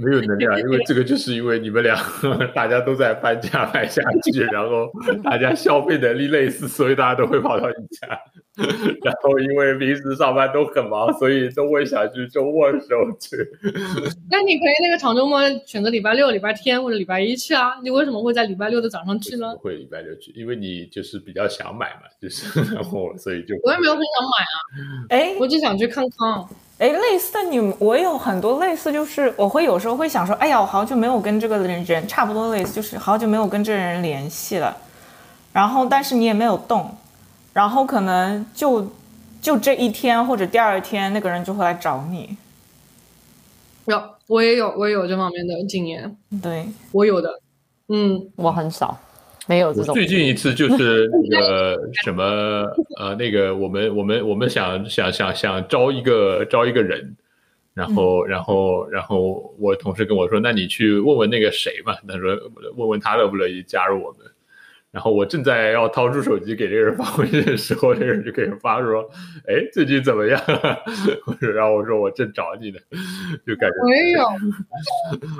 D: 没有能量，因为这个就是因为你们俩 *laughs* 大家都在搬家搬下去，然后大家消费能力类似，所以大家都会跑到你家。*laughs* 然后因为平时上班都很忙，所以都会想去周末的时候去。*laughs*
A: 那你可以那个长周末选择礼拜六、礼拜天或者礼拜一去啊。你为什么会在礼拜六的早上去呢
D: 不？会礼拜六去，因为你就是比较想买嘛，就是然后所以就
A: 我也没有很想买啊，
C: 哎
A: 我只想去看看。
C: 哎，类似的你，我有很多类似，就是我会有时候会想说，哎呀，我好久没有跟这个人人差不多类似，就是好久没有跟这个人联系了，然后但是你也没有动，然后可能就就这一天或者第二天，那个人就会来找你。
A: 有，我也有，我也有这方面的经验，
C: 对，
A: 我有的。嗯，
B: 我很少，没有这种。
D: 我最近一次就是那 *laughs* 个什么呃，那个我们我们我们想想想想招一个招一个人，然后然后然后我同事跟我说，那你去问问那个谁嘛，他说问问他乐不乐意加入我们。然后我正在要掏出手机给这个人发微信的时候，这个人就给人发说：“哎，最近怎么样？” *laughs* 然后我说：“我正找你呢。”就感觉
A: 我也有，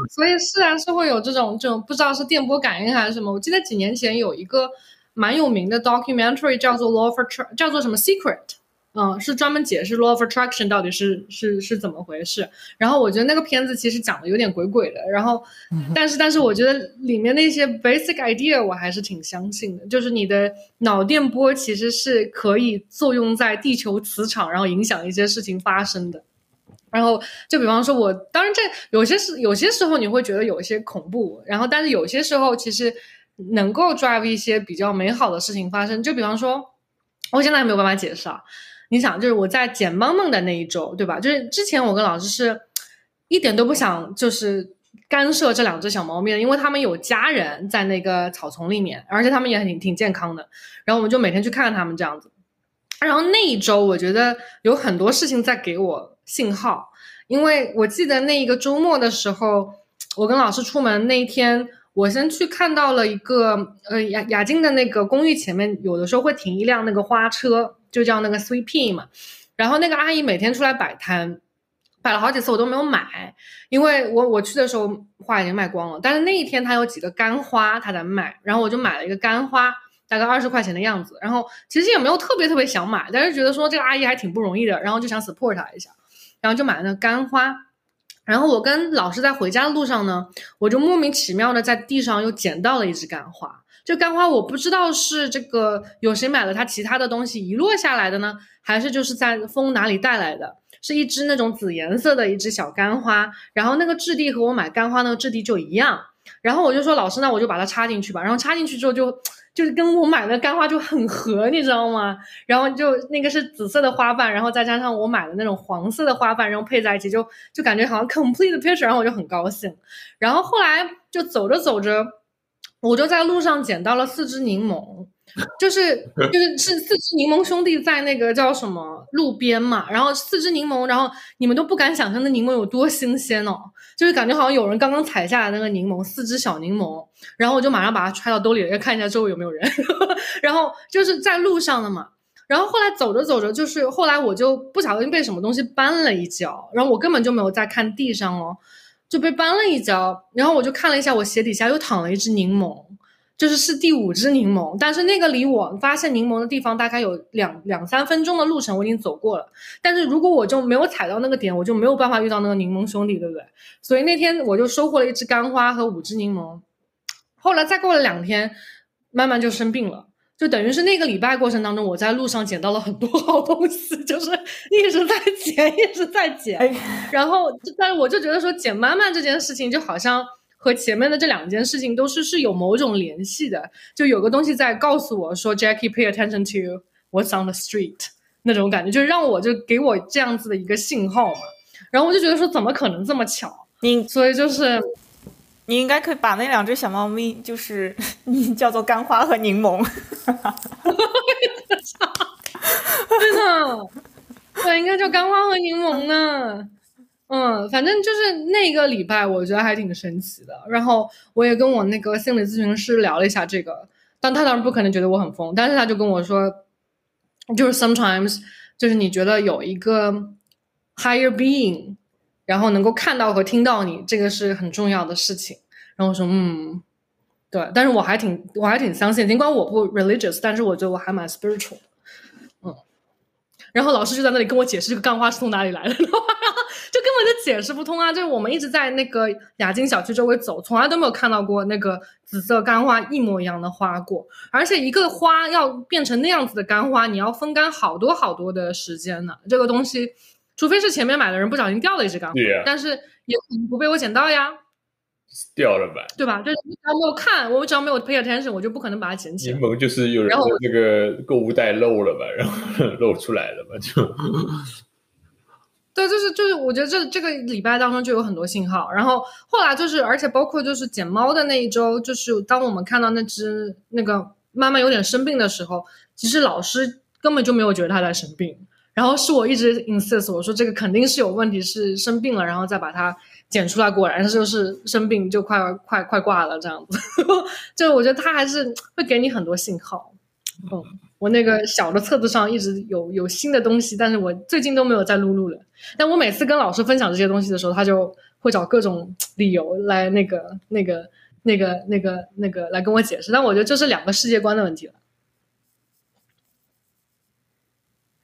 A: 所以是啊，是会有这种这种不知道是电波感应还是什么。我记得几年前有一个蛮有名的 documentary 叫做 Law Attraction，叫做什么 Secret，嗯，是专门解释 Law of Attraction 到底是是是怎么回事。然后我觉得那个片子其实讲的有点鬼鬼的，然后但是但是我觉得里面那些 basic idea 我还是挺相信的，就是你的脑电波其实是可以作用在地球磁场，然后影响一些事情发生的。然后就比方说我，当然这有些时有些时候你会觉得有一些恐怖，然后但是有些时候其实能够 drive 一些比较美好的事情发生。就比方说，我现在还没有办法解释啊。你想，就是我在捡萌萌的那一周，对吧？就是之前我跟老师是一点都不想就是干涉这两只小猫咪的，因为他们有家人在那个草丛里面，而且他们也很挺挺健康的。然后我们就每天去看看他们这样子。然后那一周，我觉得有很多事情在给我信号，因为我记得那一个周末的时候，我跟老师出门那一天，我先去看到了一个呃雅雅静的那个公寓前面，有的时候会停一辆那个花车，就叫那个 Sweet Pea 嘛。然后那个阿姨每天出来摆摊，摆了好几次我都没有买，因为我我去的时候花已经卖光了。但是那一天她有几个干花她在卖，然后我就买了一个干花。大概二十块钱的样子，然后其实也没有特别特别想买，但是觉得说这个阿姨还挺不容易的，然后就想 support 她一下，然后就买了那个干花。然后我跟老师在回家的路上呢，我就莫名其妙的在地上又捡到了一只干花。就干花我不知道是这个有谁买了它其他的东西遗落下来的呢，还是就是在风哪里带来的？是一只那种紫颜色的一只小干花，然后那个质地和我买干花那个质地就一样。然后我就说老师，那我就把它插进去吧。然后插进去之后就。就是跟我买的干花就很合，你知道吗？然后就那个是紫色的花瓣，然后再加上我买的那种黄色的花瓣，然后配在一起就就感觉好像 complete picture，然后我就很高兴。然后后来就走着走着，我就在路上捡到了四只柠檬，就是就是 *laughs* 是四只柠檬兄弟在那个叫什么路边嘛，然后四只柠檬，然后你们都不敢想象那柠檬有多新鲜哦，就是感觉好像有人刚刚采下来那个柠檬，四只小柠檬。然后我就马上把它揣到兜里，要看一下周围有没有人。*laughs* 然后就是在路上的嘛。然后后来走着走着，就是后来我就不小心被什么东西绊了一跤，然后我根本就没有在看地上哦，就被绊了一跤。然后我就看了一下，我鞋底下又躺了一只柠檬，就是是第五只柠檬，但是那个离我发现柠檬的地方大概有两两三分钟的路程，我已经走过了。但是如果我就没有踩到那个点，我就没有办法遇到那个柠檬兄弟，对不对？所以那天我就收获了一只干花和五只柠檬。后来再过了两天，慢慢就生病了，就等于是那个礼拜过程当中，我在路上捡到了很多 *laughs* 好东西，就是一直在捡，一直在捡。然后，但是我就觉得说捡妈妈这件事情，就好像。和前面的这两件事情都是是有某种联系的，就有个东西在告诉我说，Jackie，pay attention to what's on the street，*laughs* 那种感觉，就是让我就给我这样子的一个信号嘛。然后我就觉得说，怎么可能这么巧？
C: 你
A: 所以就是
C: 你应该可以把那两只小猫咪，就是 *laughs* 你叫做干花和柠檬。
A: 对的，对，应该叫干花和柠檬呢。嗯，反正就是那个礼拜，我觉得还挺神奇的。然后我也跟我那个心理咨询师聊了一下这个，但他当然不可能觉得我很疯，但是他就跟我说，就是 sometimes 就是你觉得有一个 higher being，然后能够看到和听到你，这个是很重要的事情。然后我说，嗯，对，但是我还挺我还挺相信，尽管我不 religious，但是我觉得我还蛮 spiritual。嗯，然后老师就在那里跟我解释这个干花是从哪里来的。*laughs* 就根本就解释不通啊！就是我们一直在那个雅金小区周围走，从来都没有看到过那个紫色干花一模一样的花过。而且一个花要变成那样子的干花，你要风干好多好多的时间呢。这个东西，除非是前面买的人不小心掉了一只干花，但是也可能不被我捡到呀。
D: 掉了吧？
A: 对吧？就是只要没有看，我只要没有 pay attention，我就不可能把它捡起
D: 来。柠檬就是有人这个购物袋漏了吧，*laughs* 然后漏出来了吧，就。*laughs*
A: 对，就是就是，我觉得这这个礼拜当中就有很多信号，然后后来就是，而且包括就是捡猫的那一周，就是当我们看到那只那个妈妈有点生病的时候，其实老师根本就没有觉得它在生病，然后是我一直 insist 我说这个肯定是有问题，是生病了，然后再把它捡出来，果然就是生病，就快快快挂了这样子，*laughs* 就我觉得他还是会给你很多信号，嗯。我那个小的册子上一直有有新的东西，但是我最近都没有再录录了。但我每次跟老师分享这些东西的时候，他就会找各种理由来那个、那个、那个、那个、那个来跟我解释。但我觉得这是两个世界观的问题了。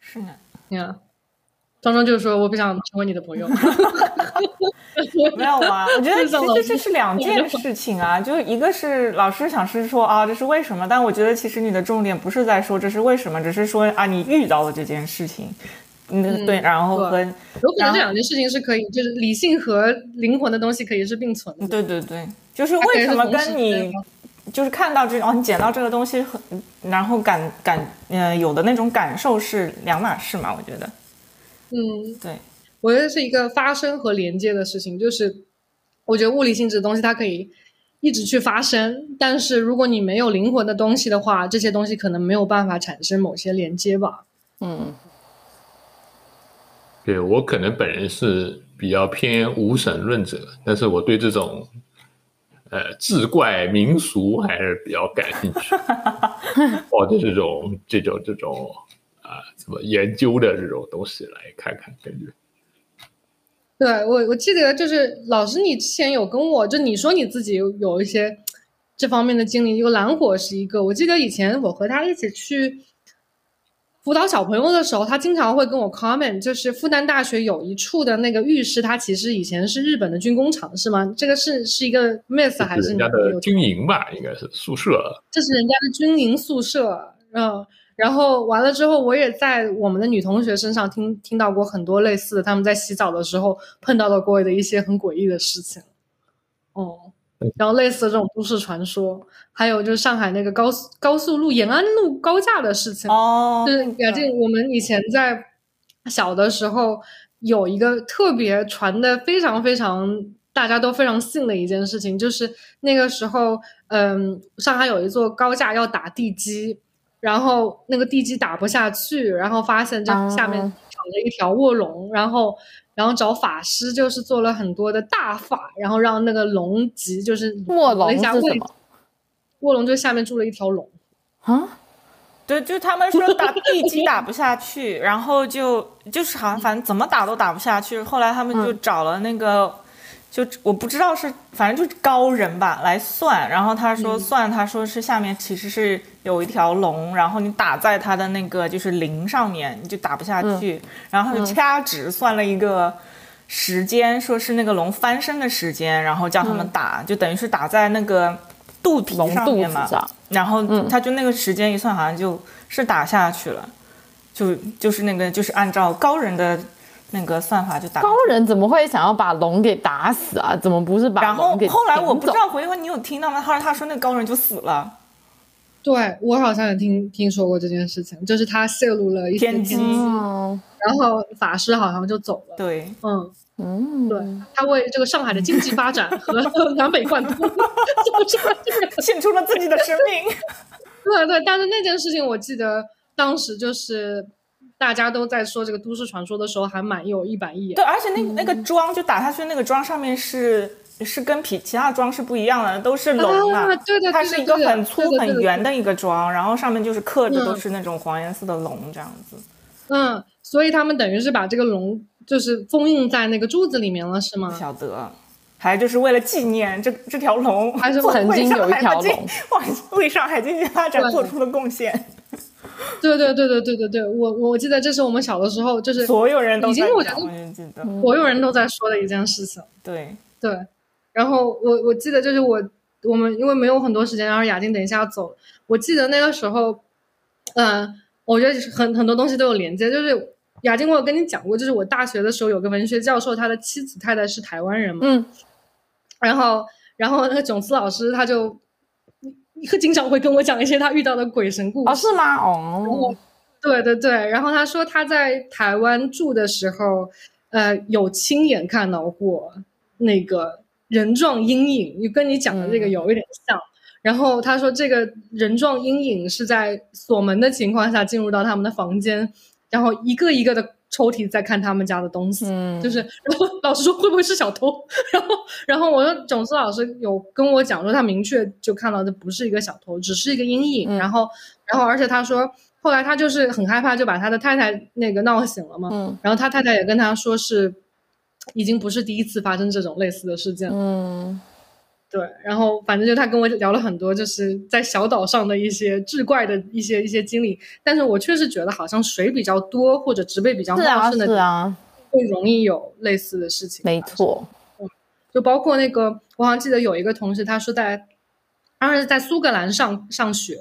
C: 是的，
A: 你看。张张就是说我不想成为你的朋友，*laughs*
C: 没有啊，我觉得其实这是两件事情啊，就一个是老师想是说啊这是为什么，但我觉得其实你的重点不是在说这是为什么，只是说啊你遇到了这件事情，嗯对，然后和
A: 有可能这两件事情是可以，就是理性和灵魂的东西可以是并存的，
C: 对对对，就是为什么跟你就是看到这哦你捡到这个东西和然后感感嗯有的那种感受是两码事嘛，我觉得。
A: 嗯，
C: 对，
A: 我觉得是一个发生和连接的事情。就是我觉得物理性质的东西它可以一直去发生，但是如果你没有灵魂的东西的话，这些东西可能没有办法产生某些连接吧。
B: 嗯，
D: 对我可能本人是比较偏无神论者，但是我对这种呃志怪民俗还是比较感兴趣。*laughs* 哦，就这种这种这种。研究的这种东西来看看，感觉。
A: 对我，我记得就是老师，你之前有跟我就你说你自己有有一些这方面的经历，有蓝火是一个。我记得以前我和他一起去辅导小朋友的时候，他经常会跟我 comment，就是复旦大学有一处的那个浴室，它其实以前是日本的军工厂，是吗？这个是是一个 myth 还是
D: 人家的军营吧？应该是宿舍。
A: 这是人家的军营宿舍，嗯。然后完了之后，我也在我们的女同学身上听听到过很多类似的，他们在洗澡的时候碰到的过的一些很诡异的事情。哦，然后类似的这种都市传说，还有就是上海那个高速高速路延安路高架的事情。
C: 哦，
A: 就是雅静，我们以前在小的时候有一个特别传的非常非常大家都非常信的一件事情，就是那个时候，嗯，上海有一座高架要打地基。然后那个地基打不下去，然后发现这下面长了一条卧龙，然后然后找法师就是做了很多的大法，然后让那个龙脊就是
B: 卧龙是什么？
A: 卧龙就下面住了一条龙
B: 啊？
C: 对，就他们说打地基打不下去，然后就就是好像反正怎么打都打不下去，后来他们就找了那个就我不知道是反正就是高人吧来算，然后他说算，他说是下面其实是有一条龙，然后你打在它的那个就是零上面，你就打不下去，然后他就掐指算了一个时间，说是那个龙翻身的时间，然后叫他们打，就等于是打在那个肚皮上面嘛，然后他就那个时间一算，好像就是打下去了，就就是那个就是按照高人的那个算法就打。
B: 高人怎么会想要把龙给打死啊？怎么不是把
C: 然后
B: 龙给
C: 后来我不知道回头你有听到吗？后来他说那个高人就死了，
A: 对我好像也听听说过这件事情，就是他泄露了一些
C: 天机
A: 机
B: 嗯
A: 然后法师好像就走了。
C: 对，
A: 嗯，
B: 嗯，
A: 对，他为这个上海的经济发展和 *laughs* 南北贯通 *laughs* 做出了这个。
C: 献出了自己的生命。*laughs*
A: 对对，但是那件事情我记得当时就是大家都在说这个都市传说的时候，还蛮有一板一眼
C: 对，。而且那那个妆就打下去，那个妆上面是是跟皮其他的妆是不一样的，都是龙
A: 啊对的
C: 它是一个很粗很圆的一个妆，然后上面就是刻着
A: 嗯。
C: 都是那种黄颜色的龙这样子。
A: 嗯，所以他们等于是把这个龙就是封印在那个柱子里面了，是
C: 不
A: 吗？
C: 晓得。还就是为了纪念这这条龙，*laughs*
A: 还是
B: 曾经有一条龙。*laughs*
C: 为上海经济发展做出了贡献，*laughs*
A: 对对对对对对对，我我记得这是我们小的时候，就是
C: 所有人都
A: 已经
C: 在讲，
A: 所有人都在说的一件事情。
C: 对，
A: 对，然后我我记得就是我我们因为没有很多时间，然后雅静等一下要走，我记得那个时候，嗯、我觉得很很多东西都有连接，就是雅静，我有跟你讲过，就是我大学的时候有个文学教授，他的妻子太太是台湾人嘛，
B: 嗯，
A: 然后然后那个囧司老师他就经常会跟我讲一些他遇到的鬼神故事，
B: 哦，是吗？哦，
A: 对对对，然后他说他在台湾住的时候，呃，有亲眼看到过那个人状阴影，就跟你讲的这个
B: 嗯
A: 有一点像。然后他说，这个人状阴影是在锁门的情况下进入到他们的房间，然后一个一个的抽屉在看他们家的东西，
B: 嗯
A: 就是然后老师说会不会是小偷？*laughs* 然后然后我说种子老师有跟我讲说，他明确就看到的不是一个小偷，只是一个阴影。
B: 嗯
A: 然后然后而且他说后来他就是很害怕，就把他的太太那个闹醒了嘛。
B: 嗯
A: 然后他太太也跟他说是已经不是第一次发生这种类似的事件了。
B: 嗯
A: 对，然后反正就他跟我聊了很多，就是在小岛上的一些志怪的一些一些经历。但是我确实觉得好像水比较多或者植被比较茂盛的地方
B: 是啊，
A: 会容易有类似的事情。
B: 没错，
A: 就包括那个，我好像记得有一个同事，他说在，当时在苏格兰上上学，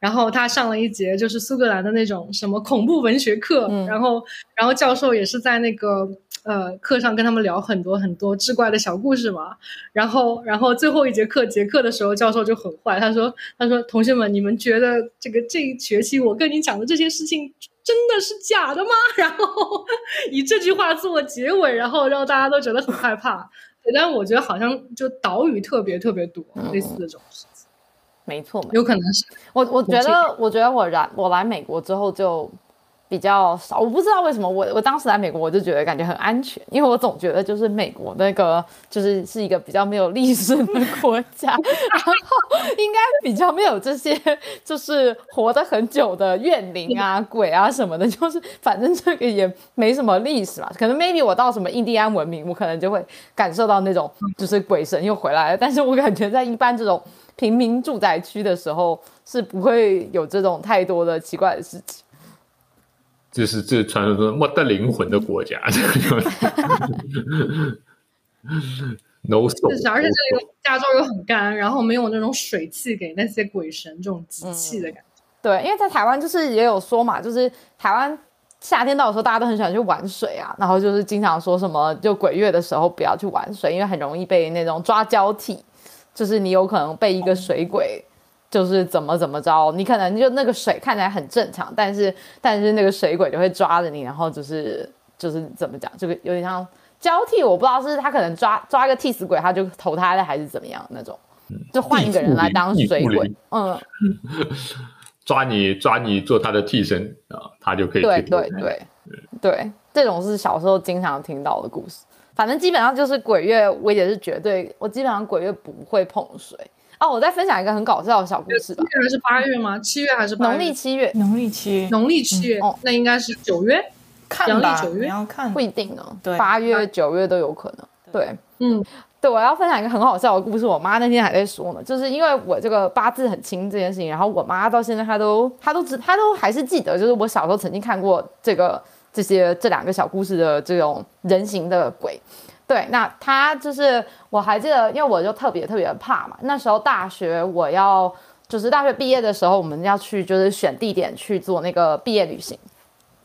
A: 然后他上了一节就是苏格兰的那种什么恐怖文学课，
B: 嗯
A: 然后然后教授也是在那个呃课上跟他们聊很多很多志怪的小故事嘛，然后然后最后一节课结课的时候，教授就很坏，他说他说同学们，你们觉得这个这一学期我跟你讲的这些事情。真的是假的吗？*laughs* 然后以这句话做结尾，然后让大家都觉得很害怕。*laughs* 但是我觉得好像就岛屿特别特别多，类似的这种
B: 没错，
A: 有可能是
B: 我我觉得，我觉得我来我来美国之后就比较少，我不知道为什么我我当时来美国我就觉得感觉很安全，因为我总觉得就是美国那个就是是一个比较没有历史的国家，*laughs* 然后应该比较没有这些就是活得很久的怨灵啊、鬼啊什么的，就是反正这个也没什么历史嘛，可能 maybe 我到什么印第安文明，我可能就会感受到那种就是鬼神又回来了，但是我感觉在一般这种。平民住宅区的时候是不会有这种太多的奇怪的事情。
D: 这是这传说中没得灵魂的国家，这个就 no soul，
A: 是，而且这里的加州又很干，然后没有那种水汽给那些鬼神这种集气的感觉。
B: 对，因为在台湾就是也有说嘛，就是台湾夏天到的时候，大家都很喜欢去玩水啊，然后就是经常说什么就鬼月的时候不要去玩水，因为很容易被那种抓交替，就是你有可能被一个水鬼。就是怎么怎么着，你可能就那个水看起来很正常，但是但是那个水鬼就会抓着你，然后就是就是怎么讲，这个有点像交替，我不知道是他可能抓抓一个替死鬼，他就投胎了还是怎么样那种，就换一个人来当水鬼。嗯，*laughs*
D: 抓你抓你做他的替身啊，他就可以
B: 对对对对，这种是小时候经常听到的故事。反正基本上就是鬼月，我也是绝对，我基本上鬼月不会碰水。哦，我再分享一个很搞笑的小故事吧
A: 七。月还是八月吗？七月还是八月？
B: 农历七月
C: 农历七
A: 农历七月，
B: 哦
A: 那应该是九月。阳
C: 看吧，
A: 历九月
C: 你要看
B: 不一定呢，
C: 对
B: 八月、九月都有可能。对，
A: 嗯，
B: 对，我要分享一个很好笑的故事。我妈那天还在说呢，就是因为我这个八字很轻这件事情，然后我妈到现在她都她都知她都还是记得，就是我小时候曾经看过这个这些这两个小故事的这种人形的鬼。对，那他就是我还记得，因为我就特别特别怕嘛。那时候大学我要就是大学毕业的时候，我们要去就是选地点去做那个毕业旅行。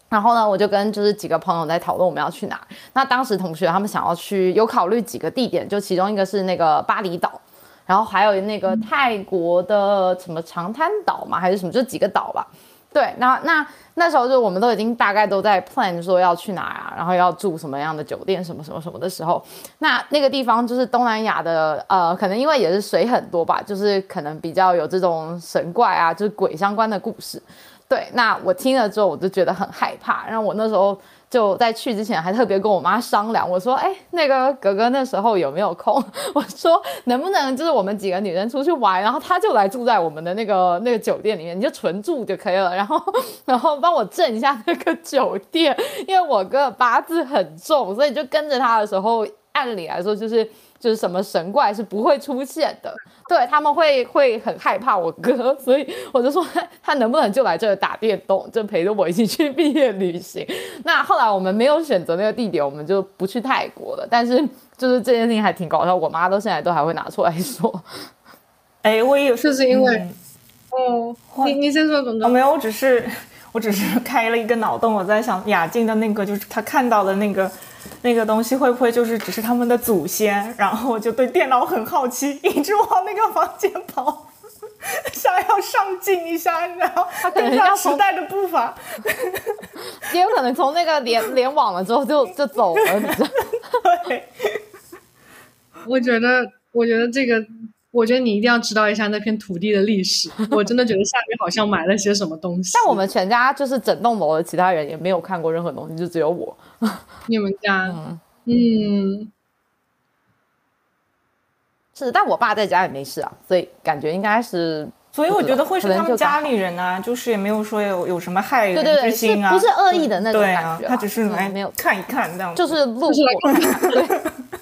B: 然后呢，我就跟就是几个朋友在讨论我们要去哪。那当时同学他们想要去，有考虑几个地点，就其中一个是那个巴厘岛，然后还有那个泰国的什么长滩岛嘛，还是什么，就几个岛吧。对，那那那时候就我们都已经大概都在 plan 说要去哪啊，然后要住什么样的酒店，什么什么什么的时候，那那个地方就是东南亚的，呃，可能因为也是水很多吧，就是可能比较有这种神怪啊，就是鬼相关的故事。对，那我听了之后，我就觉得很害怕。然后我那时候就在去之前，还特别跟我妈商量，我说：“哎，那个哥哥那时候有没有空？*laughs* 我说能不能就是我们几个女生出去玩，然后他就来住在我们的那个那个酒店里面，你就纯住就可以了。然后 *laughs* 然后帮我挣一下那个酒店，因为我哥八字很重，所以就跟着他的时候，按理来说就是。”就是什么神怪是不会出现的，对他们会会很害怕我哥，所以我就说 *laughs* 他能不能就来这里打电动，就陪着我一起去毕业旅行。那后来我们没有选择那个地点，我们就不去泰国了。但是就是这件事情还挺搞笑，我妈到现在都还会拿出来说。
C: 哎，我也有，
A: 就是因为，哦，你你先说怎么？
C: 没有，我只是 *laughs* 我只是开了一个脑洞，我在想雅静的那个，就是他看到的那个。那个东西会不会就是只是他们的祖先？然后我就对电脑很好奇，一直往那个房间跑，*laughs* 想要上进一下，然后跟上时代的步伐。
B: 也有可能从那个连联网了之后就就走了。*laughs*
C: 对，
A: 我觉得，我觉得这个，我觉得你一定要知道一下那片土地的历史。*laughs* 我真的觉得下面好像埋了些什么东西。
B: 但我们全家就是整栋楼的其他人也没有看过任何东西，就只有我。
A: 你们家，*laughs* 嗯，
B: 是，但我爸在家也没事啊，所以感觉应该是，
C: 所以我觉得会是他们家里人啊，就是也没有说有有什么害人
B: 之
C: 心
B: 啊，不是恶意的那种
C: 感觉，他只是来
B: 没有
C: 看一看这样，
B: 就是路过，*laughs*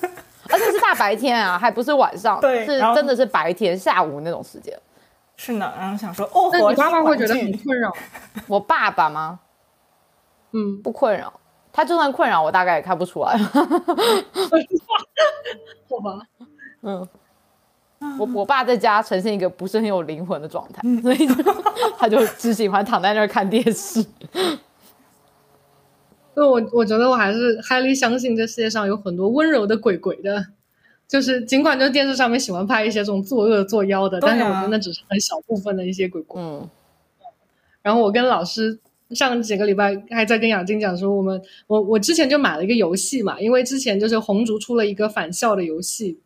B: 而且是大白天啊，还不是晚上，
C: 对，
B: 是真的是白天下午那种时间，
C: 是呢，然后想说，哦，
A: 那你爸爸会觉得很困扰？*laughs*
B: 我爸爸吗？
A: 嗯，
B: 不困扰。他就算困扰我，大概也看不出来。*laughs* 好
A: 吧，
B: 嗯，我我爸在家呈现一个不是很有灵魂的状态，所以 *laughs* 他就只喜欢躺在那儿看电视。
A: 那我我觉得我还是 highly 相信这世界上有很多温柔的鬼鬼的，就是尽管就电视上面喜欢拍一些这种作恶作妖的，但是我觉得那只是很小部分的一些鬼鬼。
B: 嗯，
A: 然后我跟老师。上几个礼拜还在跟雅静讲说，我们我我之前就买了一个游戏嘛，因为之前就是红烛出了一个返校的游戏，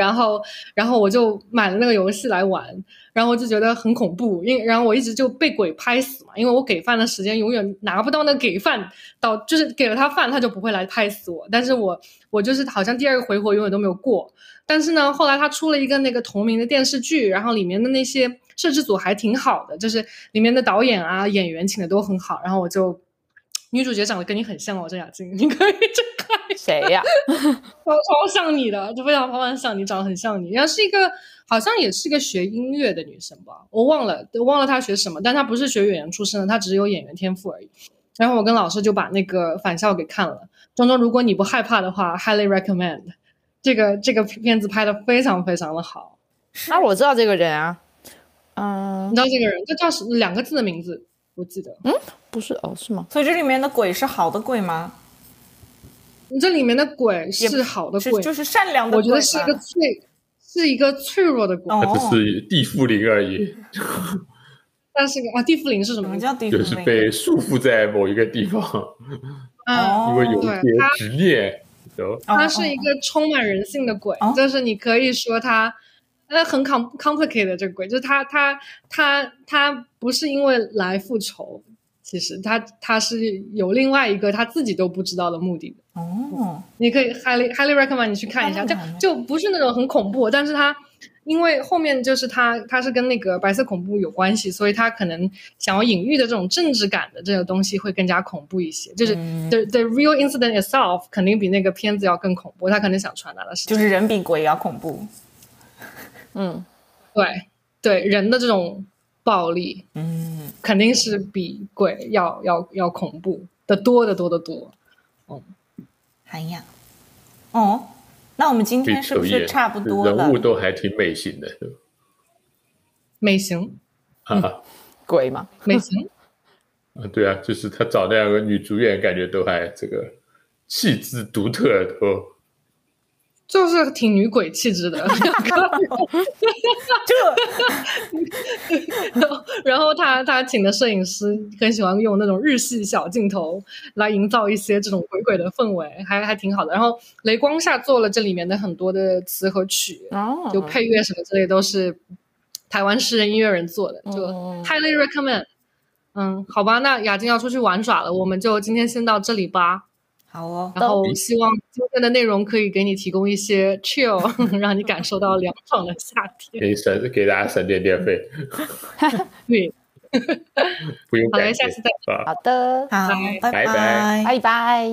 A: 然后然后我就买了那个游戏来玩，然后我就觉得很恐怖，因然后我一直就被鬼拍死嘛，因为我给饭的时间永远拿不到那给饭到，就是给了他饭他就不会来拍死我，但是我我就是好像第二个回合永远都没有过，但是呢后来他出了一个那个同名的电视剧，然后里面的那些。摄制组还挺好的，就是里面的导演啊、演员请的都很好。然后我就，女主角长得跟你很像哦，郑雅静，你可以这。
B: 谁呀？*laughs*
A: 超超像你的，就非常非常像你，长得很像你。然后是一个，好像也是个学音乐的女生吧，我忘了，我忘了她学什么，但她不是学演员出身的，她只是有演员天赋而已。然后我跟老师就把那个返校给看了。庄庄，如果你不害怕的话，highly recommend。这个这个片子拍的非常非常的好。
B: 啊，我知道这个人啊。嗯，
A: 你知道这个人，他叫什两个字的名字？我记得，
B: 嗯，不是哦，是吗？
C: 所以这里面的鬼是好的鬼吗？
A: 你这里面的鬼是好的鬼，
C: 就是善良的。
A: 我觉得是一个脆，是一个脆弱的鬼，
D: 他只是地缚灵而已。*laughs*
A: 但是啊，地缚灵是什么？
C: 叫地
D: 缚灵？就是被束缚在某一个地方，*laughs*
A: 啊，
D: 因为有一些执念。
A: 他是一个充满人性的鬼，就是你可以说他。那很 com complicated 这个鬼，就是他他他他不是因为来复仇，其实他他是有另外一个他自己都不知道的目的
C: 的。哦，
A: 你可以 highly highly recommend 你去看一下，就就不是那种很恐怖，但是他因为后面就是他他是跟那个白色恐怖有关系，所以他可能想要隐喻的这种政治感的这个东西会更加恐怖一些。就是 the the real incident itself 肯定比那个片子要更恐怖，他可能想传达的是
C: 就是人比鬼要恐怖。
B: 嗯，
A: 对对人的这种暴力，
C: 嗯，
A: 肯定是比鬼要要要恐怖的多得多得多。
C: 哎呀，哦，那我们今天是不是差不多了？
D: 人？物都还挺美型的，
A: 美型。
D: 啊
B: 鬼嘛，
A: 美型，*laughs*
D: 啊，对啊，就是他找那两个女主演，感觉都还这个气质独特，都
A: 就是挺女鬼气质的。*laughs* 然后他他请的摄影师很喜欢用那种日系小镜头来营造一些这种鬼鬼的氛围，还还挺好的。然后雷光下做了这里面的很多的词和曲，
B: 哦，
A: 就配乐什么之类都是台湾诗人音乐人做的，就
B: 嗯
A: highly recommend。嗯，好吧，那雅静要出去玩耍了，我们就今天先到这里吧。
C: 好哦，
A: 然后希望今天的内容可以给你提供一些 chill，*laughs* 让你感受到凉爽的夏天。
D: 给省给大家省点电费，
A: 对，
D: 不用
A: 好嘞
D: 感谢
A: 下次再
D: 啊。
B: 好。的，
C: 好，
A: 拜
C: 拜。
D: 拜拜。
B: 拜拜。